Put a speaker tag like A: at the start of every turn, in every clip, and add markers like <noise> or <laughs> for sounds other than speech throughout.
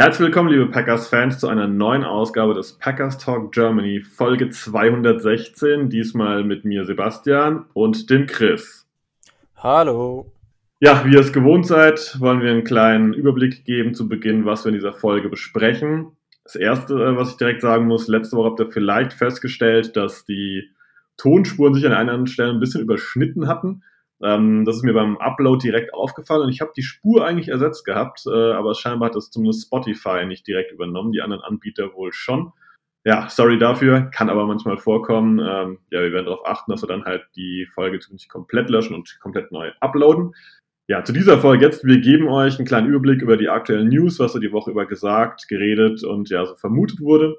A: Herzlich willkommen, liebe Packers-Fans, zu einer neuen Ausgabe des Packers Talk Germany, Folge 216. Diesmal mit mir Sebastian und dem Chris.
B: Hallo.
A: Ja, wie ihr es gewohnt seid, wollen wir einen kleinen Überblick geben zu Beginn, was wir in dieser Folge besprechen. Das erste, äh, was ich direkt sagen muss, letzte Woche habt ihr vielleicht festgestellt, dass die Tonspuren sich an einigen Stellen ein bisschen überschnitten hatten. Ähm, das ist mir beim Upload direkt aufgefallen und ich habe die Spur eigentlich ersetzt gehabt, äh, aber scheinbar hat das zumindest Spotify nicht direkt übernommen, die anderen Anbieter wohl schon. Ja, sorry dafür, kann aber manchmal vorkommen. Ähm, ja, wir werden darauf achten, dass wir dann halt die Folge nicht komplett löschen und komplett neu uploaden. Ja, zu dieser Folge jetzt. Wir geben euch einen kleinen Überblick über die aktuellen News, was so die Woche über gesagt, geredet und ja, so vermutet wurde.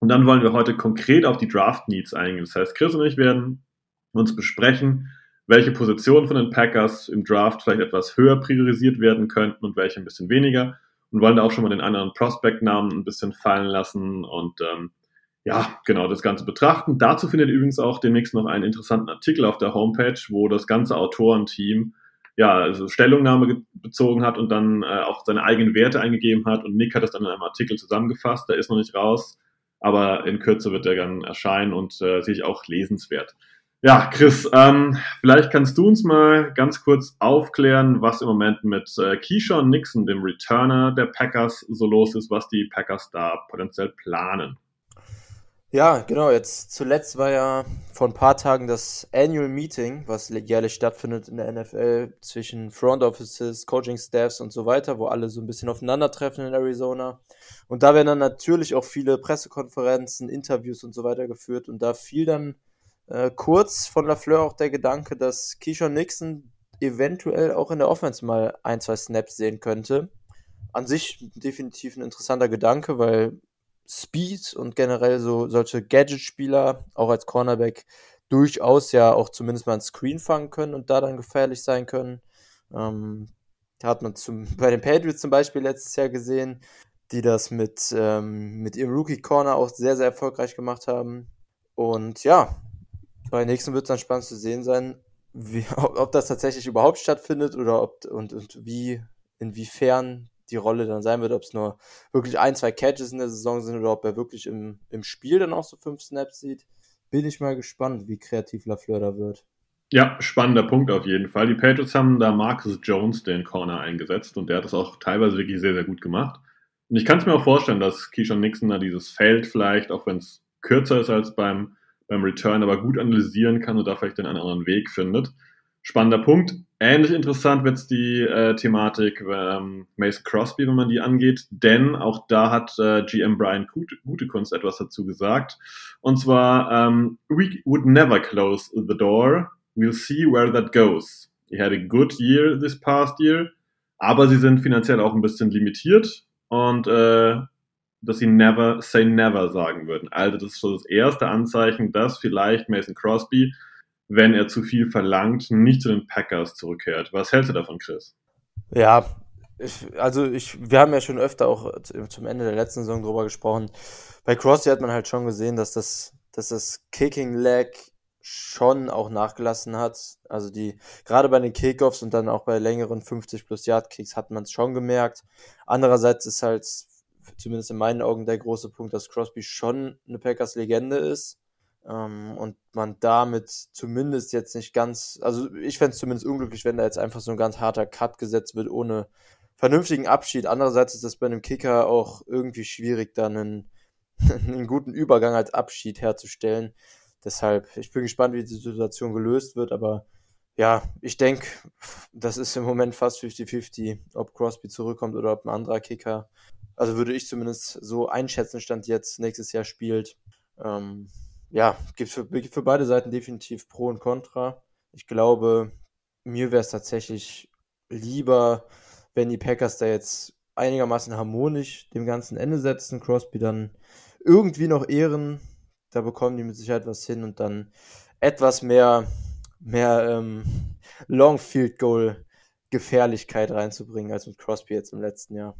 A: Und dann wollen wir heute konkret auf die Draft Needs eingehen. Das heißt, Chris und ich werden uns besprechen, welche Positionen von den Packers im Draft vielleicht etwas höher priorisiert werden könnten und welche ein bisschen weniger. Und wollen da auch schon mal den anderen Prospect-Namen ein bisschen fallen lassen und ähm, ja, genau das Ganze betrachten. Dazu findet ihr übrigens auch demnächst noch einen interessanten Artikel auf der Homepage, wo das ganze Autorenteam ja, also Stellungnahme bezogen hat und dann äh, auch seine eigenen Werte eingegeben hat und Nick hat das dann in einem Artikel zusammengefasst, der ist noch nicht raus, aber in Kürze wird der dann erscheinen und äh, sehe ich auch lesenswert. Ja, Chris, ähm, vielleicht kannst du uns mal ganz kurz aufklären, was im Moment mit äh, Keyshawn Nixon, dem Returner der Packers, so los ist, was die Packers da potenziell planen.
B: Ja, genau. Jetzt zuletzt war ja vor ein paar Tagen das Annual Meeting, was jährlich stattfindet in der NFL zwischen Front Offices, Coaching Staffs und so weiter, wo alle so ein bisschen aufeinandertreffen in Arizona. Und da werden dann natürlich auch viele Pressekonferenzen, Interviews und so weiter geführt. Und da fiel dann äh, kurz von Lafleur auch der Gedanke, dass Keyshawn Nixon eventuell auch in der Offense mal ein, zwei Snaps sehen könnte. An sich definitiv ein interessanter Gedanke, weil Speed und generell so solche Gadget-Spieler auch als Cornerback durchaus ja auch zumindest mal ein Screen fangen können und da dann gefährlich sein können. Ähm, hat man zum, <laughs> bei den Patriots zum Beispiel letztes Jahr gesehen, die das mit, ähm, mit ihrem Rookie Corner auch sehr, sehr erfolgreich gemacht haben. Und ja, bei nächsten wird es dann spannend zu sehen sein, wie, <laughs> ob, ob, das tatsächlich überhaupt stattfindet oder ob und, und wie, inwiefern die Rolle dann sein wird, ob es nur wirklich ein, zwei Catches in der Saison sind oder ob er wirklich im, im Spiel dann auch so fünf Snaps sieht. Bin ich mal gespannt, wie kreativ Lafleur da wird.
A: Ja, spannender Punkt auf jeden Fall. Die Patriots haben da Marcus Jones den Corner eingesetzt und der hat das auch teilweise wirklich sehr, sehr gut gemacht. Und ich kann es mir auch vorstellen, dass Keyshawn Nixon da dieses Feld vielleicht, auch wenn es kürzer ist als beim beim Return aber gut analysieren kann und da vielleicht einen anderen Weg findet. Spannender Punkt. Ähnlich interessant wird es die äh, Thematik ähm, Mason Crosby, wenn man die angeht, denn auch da hat äh, GM Brian Gutekunst etwas dazu gesagt. Und zwar, ähm, we would never close the door. We'll see where that goes. He had a good year this past year, aber sie sind finanziell auch ein bisschen limitiert und äh, dass sie never say never sagen würden. Also das ist so das erste Anzeichen, dass vielleicht Mason Crosby, wenn er zu viel verlangt, nicht zu den Packers zurückkehrt. Was hältst du davon, Chris?
B: Ja, ich, also ich, wir haben ja schon öfter auch zum Ende der letzten Saison drüber gesprochen. Bei Crosby hat man halt schon gesehen, dass das, dass das Kicking Leg schon auch nachgelassen hat. Also die, gerade bei den Kickoffs und dann auch bei längeren 50 plus Yard Kicks hat man es schon gemerkt. Andererseits ist halt zumindest in meinen Augen der große Punkt, dass Crosby schon eine Packers-Legende ist. Ähm, und man damit zumindest jetzt nicht ganz, also ich fände es zumindest unglücklich, wenn da jetzt einfach so ein ganz harter Cut gesetzt wird, ohne vernünftigen Abschied. Andererseits ist das bei einem Kicker auch irgendwie schwierig, dann einen, <laughs> einen guten Übergang als Abschied herzustellen. Deshalb, ich bin gespannt, wie die Situation gelöst wird, aber ja, ich denke, das ist im Moment fast 50-50, ob Crosby zurückkommt oder ob ein anderer Kicker also würde ich zumindest so einschätzen, Stand jetzt nächstes Jahr spielt. Ähm, ja, gibt für, gibt für beide Seiten definitiv Pro und Contra. Ich glaube, mir wäre es tatsächlich lieber, wenn die Packers da jetzt einigermaßen harmonisch dem ganzen Ende setzen, Crosby dann irgendwie noch ehren, da bekommen die mit Sicherheit was hin und dann etwas mehr, mehr ähm, Long Field Goal Gefährlichkeit reinzubringen als mit Crosby jetzt im letzten Jahr.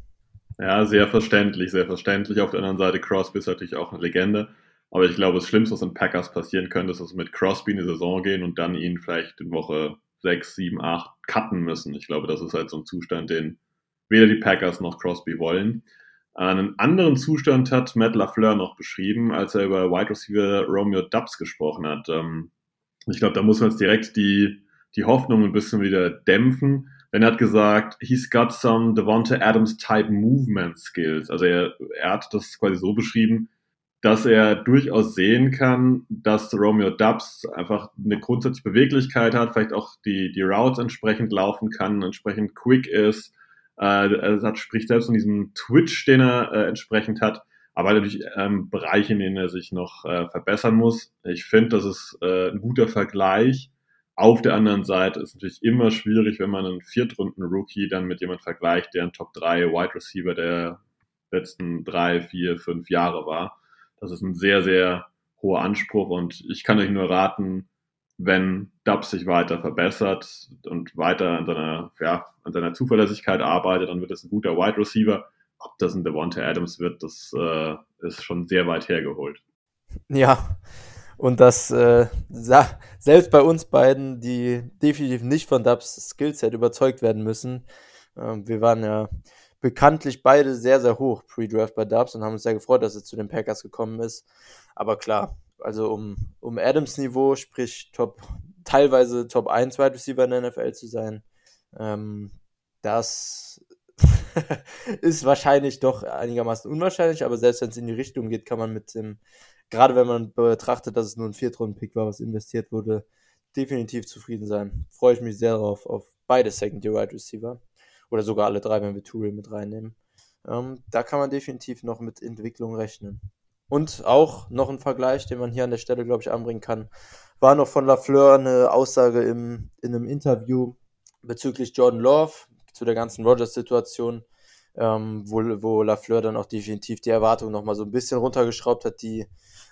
A: Ja, sehr verständlich, sehr verständlich. Auf der anderen Seite, Crosby ist natürlich auch eine Legende. Aber ich glaube, das Schlimmste, was in Packers passieren könnte, ist, dass wir mit Crosby in die Saison gehen und dann ihn vielleicht in Woche 6, 7, 8 cutten müssen. Ich glaube, das ist halt so ein Zustand, den weder die Packers noch Crosby wollen. Einen anderen Zustand hat Matt LaFleur noch beschrieben, als er über Wide Receiver Romeo Dubs gesprochen hat. Ähm, ich glaube, da muss man jetzt direkt die, die Hoffnung ein bisschen wieder dämpfen. Denn er hat gesagt, he's got some Devonta Adams type movement skills. Also er, er hat das quasi so beschrieben, dass er durchaus sehen kann, dass Romeo Dubs einfach eine grundsätzliche Beweglichkeit hat, vielleicht auch die, die Routes entsprechend laufen kann, entsprechend quick ist. Äh, er hat, spricht selbst von diesem Twitch, den er äh, entsprechend hat, aber natürlich ähm, Bereiche, in denen er sich noch äh, verbessern muss. Ich finde, das ist äh, ein guter Vergleich. Auf der anderen Seite ist es natürlich immer schwierig, wenn man einen Viertrunden-Rookie dann mit jemandem vergleicht, der ein Top 3 Wide Receiver der letzten drei, vier, fünf Jahre war. Das ist ein sehr, sehr hoher Anspruch und ich kann euch nur raten, wenn Dubs sich weiter verbessert und weiter an seiner, ja, an seiner Zuverlässigkeit arbeitet, dann wird es ein guter Wide Receiver. Ob das ein Devonta Adams wird, das äh, ist schon sehr weit hergeholt.
B: Ja, und das äh, selbst bei uns beiden, die definitiv nicht von Dubs Skillset überzeugt werden müssen. Äh, wir waren ja bekanntlich beide sehr, sehr hoch pre-Draft bei Dubs und haben uns sehr gefreut, dass er zu den Packers gekommen ist. Aber klar, also um, um Adams Niveau, sprich Top, teilweise Top 1 Wide Receiver in der NFL zu sein, ähm, das <laughs> ist wahrscheinlich doch einigermaßen unwahrscheinlich, aber selbst wenn es in die Richtung geht, kann man mit dem, gerade wenn man betrachtet, dass es nur ein Viertrunden-Pick war, was investiert wurde, definitiv zufrieden sein. Freue ich mich sehr darauf, auf beide Second-Year Wide Receiver. Oder sogar alle drei, wenn wir Touré mit reinnehmen. Ähm, da kann man definitiv noch mit Entwicklung rechnen. Und auch noch ein Vergleich, den man hier an der Stelle, glaube ich, anbringen kann, war noch von Lafleur eine Aussage im, in einem Interview bezüglich Jordan Love, zu der ganzen Rogers-Situation, ähm, wo, wo Lafleur dann auch definitiv die Erwartungen nochmal so ein bisschen runtergeschraubt hat, die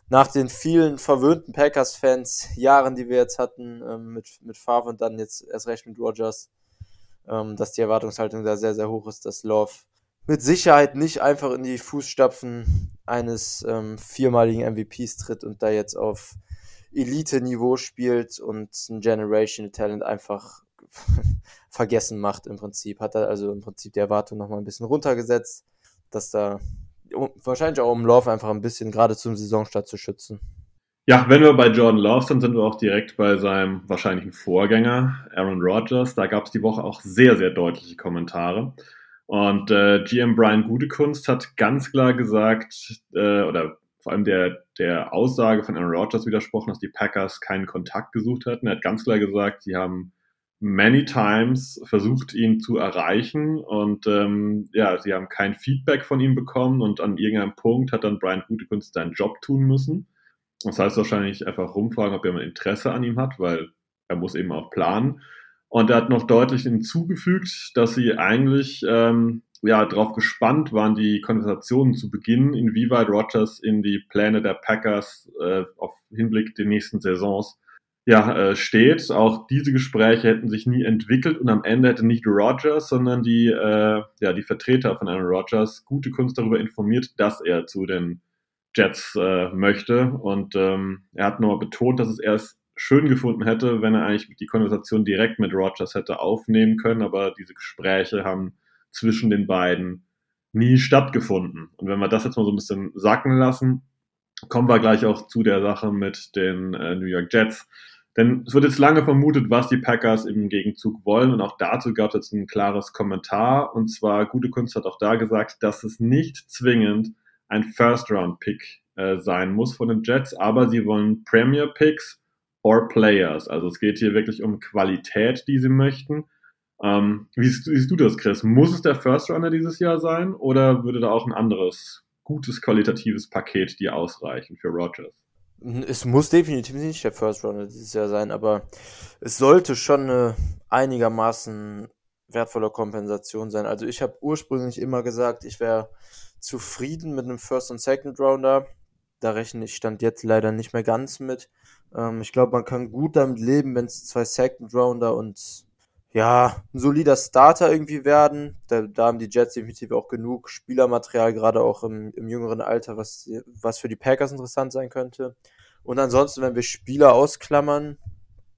B: nach den vielen verwöhnten Packers-Fans, Jahren, die wir jetzt hatten, ähm, mit, mit Favre und dann jetzt erst recht mit Rogers, ähm, dass die Erwartungshaltung da sehr, sehr hoch ist, dass Love mit Sicherheit nicht einfach in die Fußstapfen eines ähm, viermaligen MVPs tritt und da jetzt auf Elite-Niveau spielt und ein Generation Talent einfach <laughs> vergessen macht im Prinzip. Hat er also im Prinzip die Erwartung nochmal ein bisschen runtergesetzt, dass da wahrscheinlich auch um Love einfach ein bisschen gerade zum Saisonstart zu schützen.
A: Ja, wenn wir bei Jordan Love sind, sind wir auch direkt bei seinem wahrscheinlichen Vorgänger, Aaron Rodgers. Da gab es die Woche auch sehr, sehr deutliche Kommentare. Und äh, GM Brian Gutekunst hat ganz klar gesagt, äh, oder vor allem der, der Aussage von Aaron Rodgers widersprochen, dass die Packers keinen Kontakt gesucht hatten. Er hat ganz klar gesagt, sie haben many times versucht, ihn zu erreichen und ähm, ja, sie haben kein Feedback von ihm bekommen und an irgendeinem Punkt hat dann Brian Gutekunst seinen Job tun müssen. Das heißt wahrscheinlich einfach rumfragen, ob jemand Interesse an ihm hat, weil er muss eben auch planen. Und er hat noch deutlich hinzugefügt, dass sie eigentlich ähm, ja darauf gespannt waren, die Konversationen zu beginnen, inwieweit Rogers in die Pläne der Packers äh, auf Hinblick der nächsten Saisons ja, äh, steht. Auch diese Gespräche hätten sich nie entwickelt und am Ende hätte nicht Rogers, sondern die, äh, ja, die Vertreter von Aaron Rogers gute Kunst darüber informiert, dass er zu den Jets äh, möchte. Und ähm, er hat nochmal betont, dass es erst schön gefunden hätte, wenn er eigentlich die Konversation direkt mit Rogers hätte aufnehmen können, aber diese Gespräche haben zwischen den beiden nie stattgefunden. Und wenn wir das jetzt mal so ein bisschen sacken lassen, kommen wir gleich auch zu der Sache mit den äh, New York Jets. Denn es wird jetzt lange vermutet, was die Packers im Gegenzug wollen. Und auch dazu gab es jetzt ein klares Kommentar. Und zwar, Gute Kunst hat auch da gesagt, dass es nicht zwingend ein First-Round-Pick äh, sein muss von den Jets, aber sie wollen Premier-Picks or Players. Also es geht hier wirklich um Qualität, die sie möchten. Ähm, wie siehst, siehst, du das, Chris? Muss es der First Runner dieses Jahr sein oder würde da auch ein anderes gutes qualitatives Paket dir ausreichen für Rogers?
B: Es muss definitiv nicht der First Runner dieses Jahr sein, aber es sollte schon eine einigermaßen wertvolle Kompensation sein. Also ich habe ursprünglich immer gesagt, ich wäre zufrieden mit einem First- und Second-Rounder. Da rechne ich stand jetzt leider nicht mehr ganz mit. Ähm, ich glaube, man kann gut damit leben, wenn es zwei Second-Rounder und ja, ein solider Starter irgendwie werden. Da, da haben die Jets definitiv auch genug Spielermaterial, gerade auch im, im jüngeren Alter, was, was für die Packers interessant sein könnte. Und ansonsten, wenn wir Spieler ausklammern,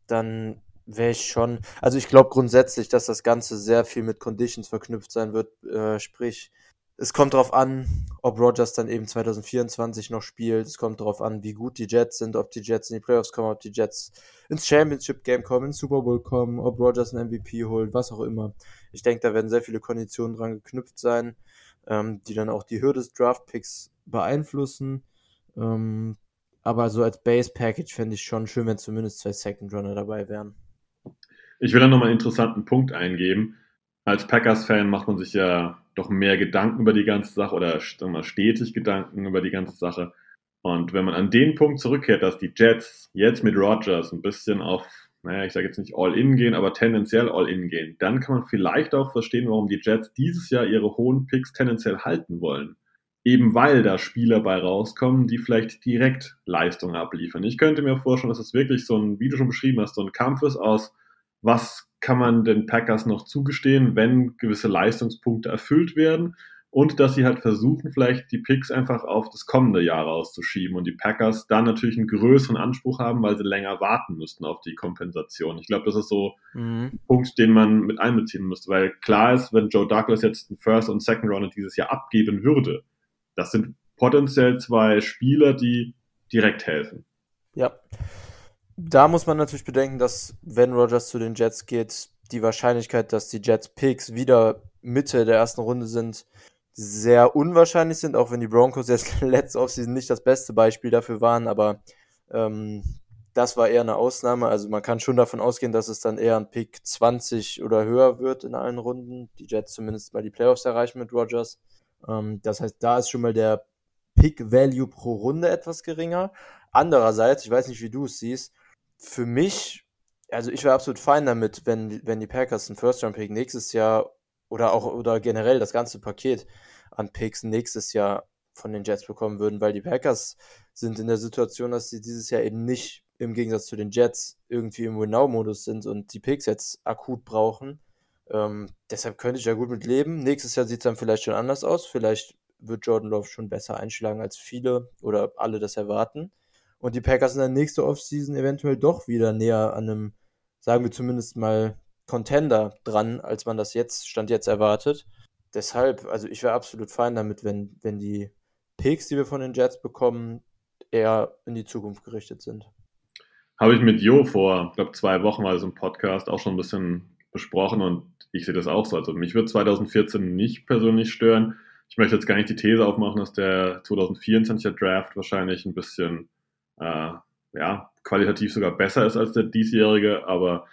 B: dann wäre ich schon, also ich glaube grundsätzlich, dass das Ganze sehr viel mit Conditions verknüpft sein wird, äh, sprich, es kommt darauf an, ob Rogers dann eben 2024 noch spielt. Es kommt darauf an, wie gut die Jets sind, ob die Jets in die Playoffs kommen, ob die Jets ins Championship Game kommen, ins Super Bowl kommen, ob Rogers einen MVP holt, was auch immer. Ich denke, da werden sehr viele Konditionen dran geknüpft sein, ähm, die dann auch die Höhe des Draft Picks beeinflussen. Ähm, aber so als Base Package fände ich schon schön, wenn zumindest zwei Second Runner dabei wären.
A: Ich will da nochmal einen interessanten Punkt eingeben. Als Packers-Fan macht man sich ja doch mehr Gedanken über die ganze Sache oder mal, stetig Gedanken über die ganze Sache. Und wenn man an den Punkt zurückkehrt, dass die Jets jetzt mit Rogers ein bisschen auf, naja, ich sage jetzt nicht All-In gehen, aber tendenziell All-In gehen, dann kann man vielleicht auch verstehen, warum die Jets dieses Jahr ihre hohen Picks tendenziell halten wollen. Eben weil da Spieler bei rauskommen, die vielleicht direkt Leistung abliefern. Ich könnte mir vorstellen, dass es wirklich so ein, wie du schon beschrieben hast, so ein Kampf ist aus, was kann man den Packers noch zugestehen, wenn gewisse Leistungspunkte erfüllt werden und dass sie halt versuchen, vielleicht die Picks einfach auf das kommende Jahr rauszuschieben und die Packers dann natürlich einen größeren Anspruch haben, weil sie länger warten müssten auf die Kompensation. Ich glaube, das ist so mhm. ein Punkt, den man mit einbeziehen müsste, weil klar ist, wenn Joe Douglas jetzt einen First und Second Rounder dieses Jahr abgeben würde, das sind potenziell zwei Spieler, die direkt helfen.
B: Ja, da muss man natürlich bedenken, dass wenn Rogers zu den Jets geht, die Wahrscheinlichkeit, dass die Jets Picks wieder Mitte der ersten Runde sind, sehr unwahrscheinlich sind, auch wenn die Broncos jetzt <laughs> letzte Offseason nicht das beste Beispiel dafür waren, aber ähm, das war eher eine Ausnahme. Also man kann schon davon ausgehen, dass es dann eher ein Pick 20 oder höher wird in allen Runden. Die Jets zumindest mal die Playoffs erreichen mit Rogers. Ähm, das heißt, da ist schon mal der Pick Value pro Runde etwas geringer. Andererseits, ich weiß nicht, wie du es siehst, für mich, also ich wäre absolut fein damit, wenn, wenn die Packers einen First-Round-Pick nächstes Jahr oder auch oder generell das ganze Paket an Picks nächstes Jahr von den Jets bekommen würden, weil die Packers sind in der Situation, dass sie dieses Jahr eben nicht im Gegensatz zu den Jets irgendwie im Win-Now-Modus sind und die Picks jetzt akut brauchen. Ähm, deshalb könnte ich ja gut mit leben. Nächstes Jahr sieht es dann vielleicht schon anders aus. Vielleicht wird Jordan Love schon besser einschlagen, als viele oder alle das erwarten und die Packers in der nächsten Offseason eventuell doch wieder näher an einem, sagen wir zumindest mal, Contender dran, als man das jetzt, Stand jetzt erwartet. Deshalb, also ich wäre absolut fein damit, wenn, wenn die Picks, die wir von den Jets bekommen, eher in die Zukunft gerichtet sind.
A: Habe ich mit Jo vor, ich glaube, zwei Wochen mal so im Podcast auch schon ein bisschen besprochen und ich sehe das auch so. Also mich wird 2014 nicht persönlich stören. Ich möchte jetzt gar nicht die These aufmachen, dass der 2024er Draft wahrscheinlich ein bisschen äh, ja, qualitativ sogar besser ist als der diesjährige, aber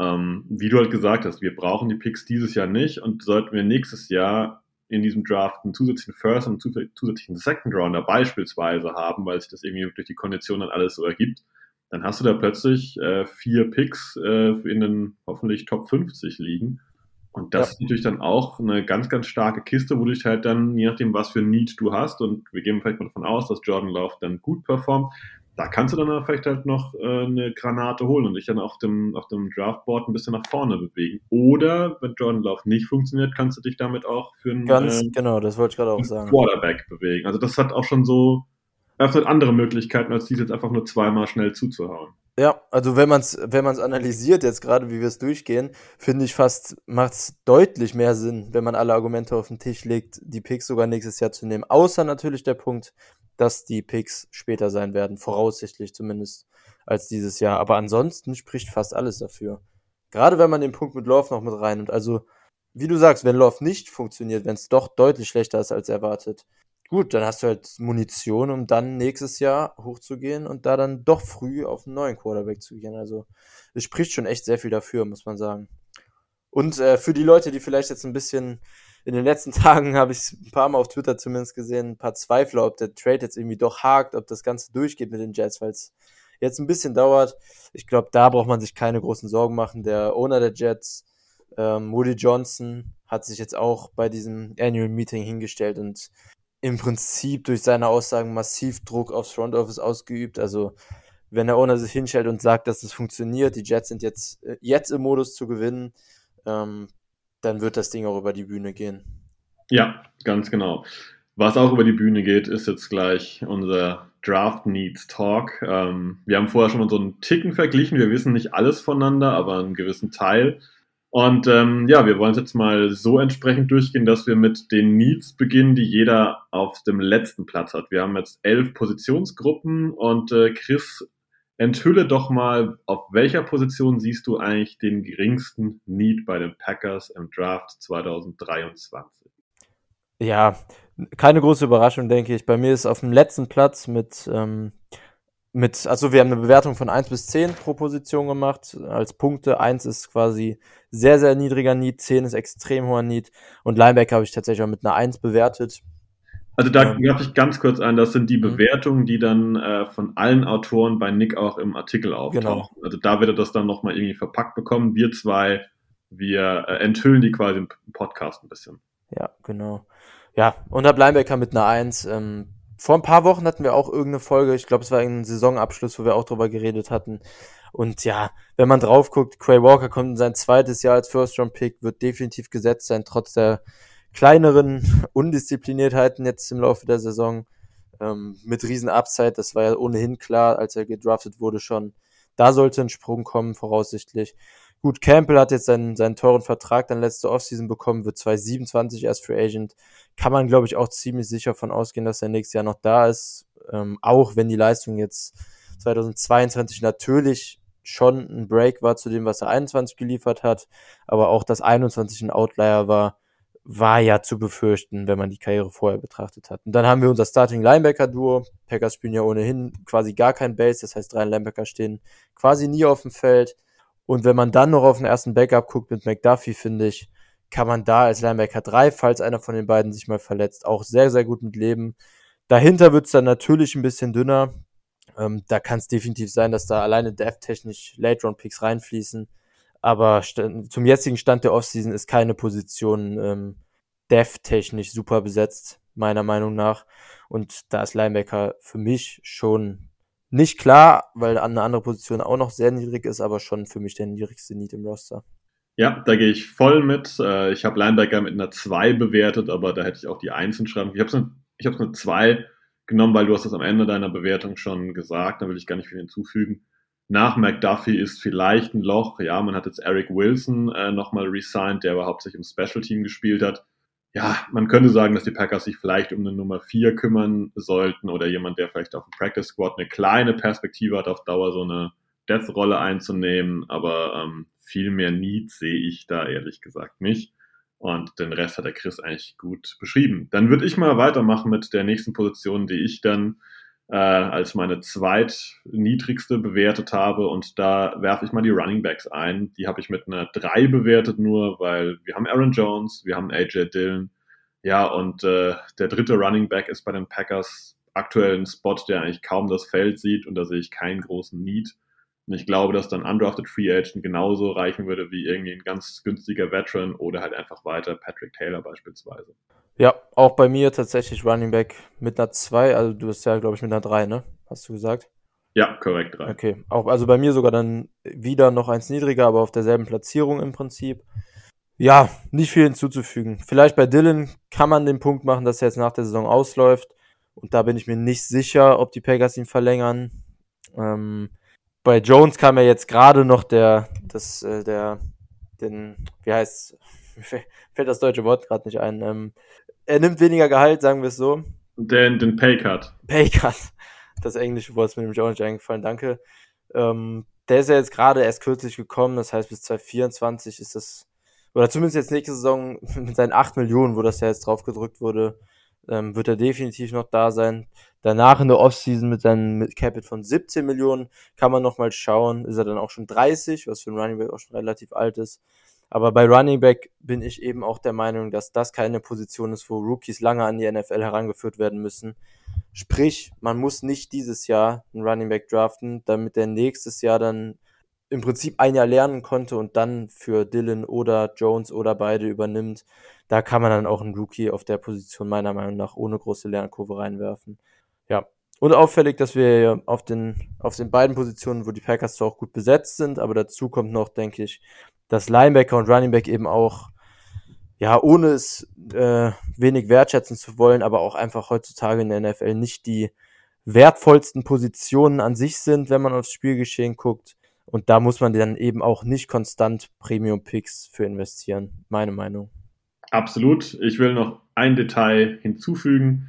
A: ähm, wie du halt gesagt hast, wir brauchen die Picks dieses Jahr nicht und sollten wir nächstes Jahr in diesem Draft einen zusätzlichen First und einen zusätzlichen Second Rounder beispielsweise haben, weil sich das irgendwie durch die Kondition dann alles so ergibt, dann hast du da plötzlich äh, vier Picks äh, in den hoffentlich Top 50 liegen. Und das ja. ist natürlich dann auch eine ganz, ganz starke Kiste, wo du dich halt dann, je nachdem, was für ein Need du hast, und wir gehen vielleicht mal davon aus, dass Jordan Love dann gut performt, da kannst du dann vielleicht halt noch äh, eine Granate holen und dich dann auf dem, auf dem Draftboard ein bisschen nach vorne bewegen. Oder, wenn Jordan Love nicht funktioniert, kannst du dich damit auch für einen,
B: Ganz, äh, genau, das wollte ich gerade auch sagen.
A: Quarterback bewegen. Also das hat auch schon so, öffnet andere Möglichkeiten, als dies jetzt einfach nur zweimal schnell zuzuhauen.
B: Ja, also wenn man es wenn man's analysiert, jetzt gerade wie wir es durchgehen, finde ich fast, macht es deutlich mehr Sinn, wenn man alle Argumente auf den Tisch legt, die Picks sogar nächstes Jahr zu nehmen. Außer natürlich der Punkt, dass die Picks später sein werden, voraussichtlich zumindest als dieses Jahr. Aber ansonsten spricht fast alles dafür. Gerade wenn man den Punkt mit Love noch mit rein und also, wie du sagst, wenn Love nicht funktioniert, wenn es doch deutlich schlechter ist als erwartet, gut, dann hast du halt Munition, um dann nächstes Jahr hochzugehen und da dann doch früh auf einen neuen Quarterback zu gehen. Also, es spricht schon echt sehr viel dafür, muss man sagen. Und äh, für die Leute, die vielleicht jetzt ein bisschen in den letzten <laughs> Tagen habe ich ein paar Mal auf Twitter zumindest gesehen, ein paar Zweifler, ob der Trade jetzt irgendwie doch hakt, ob das Ganze durchgeht mit den Jets, weil es jetzt ein bisschen dauert. Ich glaube, da braucht man sich keine großen Sorgen machen. Der Owner der Jets Ähm, Woody Johnson hat sich jetzt auch bei diesem Annual Meeting hingestellt und im Prinzip durch seine Aussagen massiv Druck aufs Front Office ausgeübt. Also wenn der Owner sich hinstellt und sagt, dass es funktioniert, die Jets sind jetzt, äh, jetzt im Modus zu gewinnen, ähm, dann wird das Ding auch über die Bühne gehen.
A: Ja, ganz genau. Was auch über die Bühne geht, ist jetzt gleich unser Draft Needs Talk. Ähm, wir haben vorher schon mal so einen Ticken verglichen. Wir wissen nicht alles voneinander, aber einen gewissen Teil. Und ähm, ja, wir wollen es jetzt mal so entsprechend durchgehen, dass wir mit den Needs beginnen, die jeder auf dem letzten Platz hat. Wir haben jetzt elf Positionsgruppen und äh, Chris, enthülle doch mal, auf welcher Position siehst du eigentlich den geringsten Need bei den Packers im Draft 2023?
B: Ja, keine große Überraschung, denke ich. Bei mir ist auf dem letzten Platz mit, ähm, mit, also wir haben eine Bewertung von 1 bis 10 pro Position gemacht, als Punkte. 1 ist quasi sehr, sehr niedriger Need, 10 ist extrem hoher Need und Linebacker habe ich tatsächlich auch mit einer 1 bewertet.
A: Also da ähm, ich ganz kurz ein, das sind die mhm. Bewertungen, die dann äh, von allen Autoren bei Nick auch im Artikel auftauchen. Genau. Also da wird er das dann nochmal irgendwie verpackt bekommen. Wir zwei, wir äh, enthüllen die quasi im Podcast ein bisschen.
B: Ja, genau. Ja, und der Linebacker mit einer 1. Ähm, vor ein paar Wochen hatten wir auch irgendeine Folge, ich glaube, es war ein Saisonabschluss, wo wir auch drüber geredet hatten. Und ja, wenn man drauf guckt, Quay Walker kommt in sein zweites Jahr als First-Round-Pick, wird definitiv gesetzt sein, trotz der kleineren <laughs> Undiszipliniertheiten jetzt im Laufe der Saison. Ähm, mit riesen Upside, das war ja ohnehin klar, als er gedraftet wurde schon. Da sollte ein Sprung kommen, voraussichtlich. Gut, Campbell hat jetzt seinen, seinen teuren Vertrag dann letzte Offseason bekommen, wird 2027 erst Free Agent. Kann man, glaube ich, auch ziemlich sicher von ausgehen, dass er nächstes Jahr noch da ist. Ähm, auch wenn die Leistung jetzt 2022 natürlich schon ein Break war zu dem, was er 21 geliefert hat, aber auch das 21 ein Outlier war, war ja zu befürchten, wenn man die Karriere vorher betrachtet hat. Und dann haben wir unser Starting Linebacker Duo. Packers spielen ja ohnehin quasi gar kein Base, das heißt drei Linebacker stehen quasi nie auf dem Feld. Und wenn man dann noch auf den ersten Backup guckt mit McDuffie, finde ich, kann man da als Linebacker 3, falls einer von den beiden sich mal verletzt, auch sehr, sehr gut mit leben. Dahinter wird es dann natürlich ein bisschen dünner. Ähm, da kann es definitiv sein, dass da alleine Dev-technisch Late-Round-Picks reinfließen. Aber zum jetzigen Stand der Offseason ist keine Position ähm, Dev-technisch super besetzt, meiner Meinung nach. Und da ist Linebacker für mich schon nicht klar, weil eine andere Position auch noch sehr niedrig ist, aber schon für mich der niedrigste Need im Roster.
A: Ja, da gehe ich voll mit. Äh, ich habe Linebacker mit einer 2 bewertet, aber da hätte ich auch die 1 hinschreiben. Ich habe es eine, ich eine 2 genommen, weil du hast das am Ende deiner Bewertung schon gesagt, da will ich gar nicht viel hinzufügen. Nach McDuffie ist vielleicht ein Loch. Ja, man hat jetzt Eric Wilson äh, nochmal resigned, der aber hauptsächlich im Special Team gespielt hat ja, man könnte sagen, dass die Packers sich vielleicht um eine Nummer 4 kümmern sollten oder jemand, der vielleicht auf dem Practice Squad eine kleine Perspektive hat, auf Dauer so eine Death-Rolle einzunehmen, aber ähm, viel mehr Need sehe ich da ehrlich gesagt nicht. Und den Rest hat der Chris eigentlich gut beschrieben. Dann würde ich mal weitermachen mit der nächsten Position, die ich dann äh, als meine zweitniedrigste bewertet habe. Und da werfe ich mal die Running Backs ein. Die habe ich mit einer 3 bewertet, nur weil wir haben Aaron Jones, wir haben AJ Dillon. Ja, und äh, der dritte Running Back ist bei den Packers aktuell ein Spot, der eigentlich kaum das Feld sieht und da sehe ich keinen großen Need. Und ich glaube, dass dann Undrafted Free Agent genauso reichen würde wie irgendwie ein ganz günstiger Veteran oder halt einfach weiter Patrick Taylor beispielsweise.
B: Ja, auch bei mir tatsächlich Running Back mit einer 2, also du bist ja, glaube ich, mit einer 3, ne? Hast du gesagt?
A: Ja, korrekt, 3.
B: Okay, auch, also bei mir sogar dann wieder noch eins niedriger, aber auf derselben Platzierung im Prinzip. Ja, nicht viel hinzuzufügen. Vielleicht bei Dylan kann man den Punkt machen, dass er jetzt nach der Saison ausläuft. Und da bin ich mir nicht sicher, ob die Pegasus ihn verlängern. Ähm, bei Jones kam ja jetzt gerade noch der, das, äh, der, den, wie heißt, <laughs> fällt das deutsche Wort gerade nicht ein, ähm, er nimmt weniger Gehalt, sagen wir es so.
A: Den, den Paycut.
B: Paycut. Das englische Wort ist mir nämlich auch nicht eingefallen, danke. Ähm, der ist ja jetzt gerade erst kürzlich gekommen, das heißt bis 2024 ist das, oder zumindest jetzt nächste Saison <laughs> mit seinen 8 Millionen, wo das ja jetzt drauf gedrückt wurde, ähm, wird er definitiv noch da sein. Danach in der Offseason mit seinem Capit von 17 Millionen kann man nochmal schauen, ist er dann auch schon 30, was für ein Running Back auch schon relativ alt ist. Aber bei Running Back bin ich eben auch der Meinung, dass das keine Position ist, wo Rookies lange an die NFL herangeführt werden müssen. Sprich, man muss nicht dieses Jahr einen Running Back draften, damit der nächstes Jahr dann im Prinzip ein Jahr lernen konnte und dann für Dylan oder Jones oder beide übernimmt, da kann man dann auch einen Rookie auf der Position meiner Meinung nach ohne große Lernkurve reinwerfen. Ja. Und auffällig, dass wir auf den, auf den beiden Positionen, wo die Packers zwar auch gut besetzt sind, aber dazu kommt noch, denke ich, dass Linebacker und Running Back eben auch, ja, ohne es äh, wenig wertschätzen zu wollen, aber auch einfach heutzutage in der NFL nicht die wertvollsten Positionen an sich sind, wenn man aufs Spielgeschehen guckt. Und da muss man dann eben auch nicht konstant Premium-Picks für investieren, meine Meinung.
A: Absolut. Ich will noch ein Detail hinzufügen.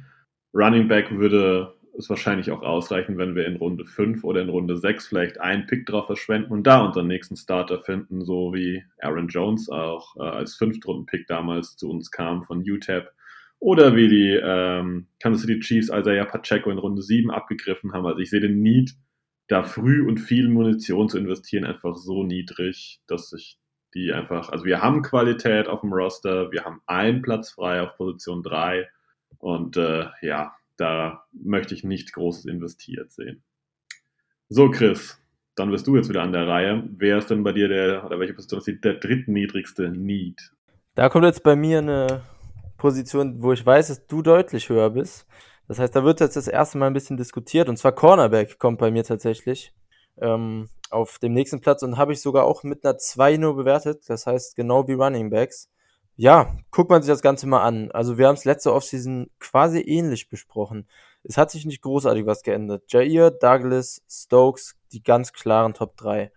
A: Running Back würde es wahrscheinlich auch ausreichen, wenn wir in Runde 5 oder in Runde 6 vielleicht einen Pick drauf verschwenden und da unseren nächsten Starter finden, so wie Aaron Jones auch äh, als Fünftrunden-Pick damals zu uns kam von UTEP oder wie die ähm, Kansas City Chiefs Isaiah Pacheco in Runde 7 abgegriffen haben. Also ich sehe den Need, da früh und viel Munition zu investieren, einfach so niedrig, dass ich die einfach, also wir haben Qualität auf dem Roster, wir haben einen Platz frei auf Position 3 und äh, ja, da möchte ich nichts Großes investiert sehen. So, Chris, dann bist du jetzt wieder an der Reihe. Wer ist denn bei dir der, oder welche Position ist der drittniedrigste Need?
B: Da kommt jetzt bei mir eine Position, wo ich weiß, dass du deutlich höher bist. Das heißt, da wird jetzt das erste Mal ein bisschen diskutiert und zwar Cornerback kommt bei mir tatsächlich ähm, auf dem nächsten Platz und habe ich sogar auch mit einer 2 nur bewertet. Das heißt, genau wie Running Backs. Ja, guckt man sich das Ganze mal an. Also wir haben es letzte Offseason quasi ähnlich besprochen. Es hat sich nicht großartig was geändert. Jair, Douglas, Stokes, die ganz klaren Top 3.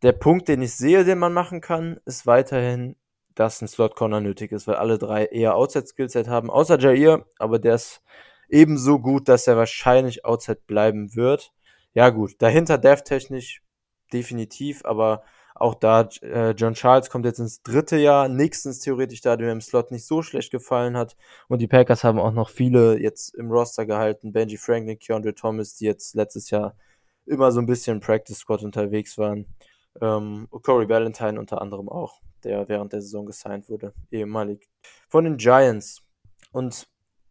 B: Der Punkt, den ich sehe, den man machen kann, ist weiterhin, dass ein Slot Corner nötig ist, weil alle drei eher Outside Skillset haben, außer Jair, aber der ist ebenso gut, dass er wahrscheinlich Outside bleiben wird. Ja gut, dahinter dev-technisch definitiv, aber auch da, äh, John Charles kommt jetzt ins dritte Jahr, nächstens theoretisch, da dem im Slot nicht so schlecht gefallen hat. Und die Packers haben auch noch viele jetzt im Roster gehalten. Benji Franklin, Keandre Thomas, die jetzt letztes Jahr immer so ein bisschen im Practice Squad unterwegs waren. Ähm, Corey Valentine unter anderem auch, der während der Saison gesigned wurde, ehemalig von den Giants. Und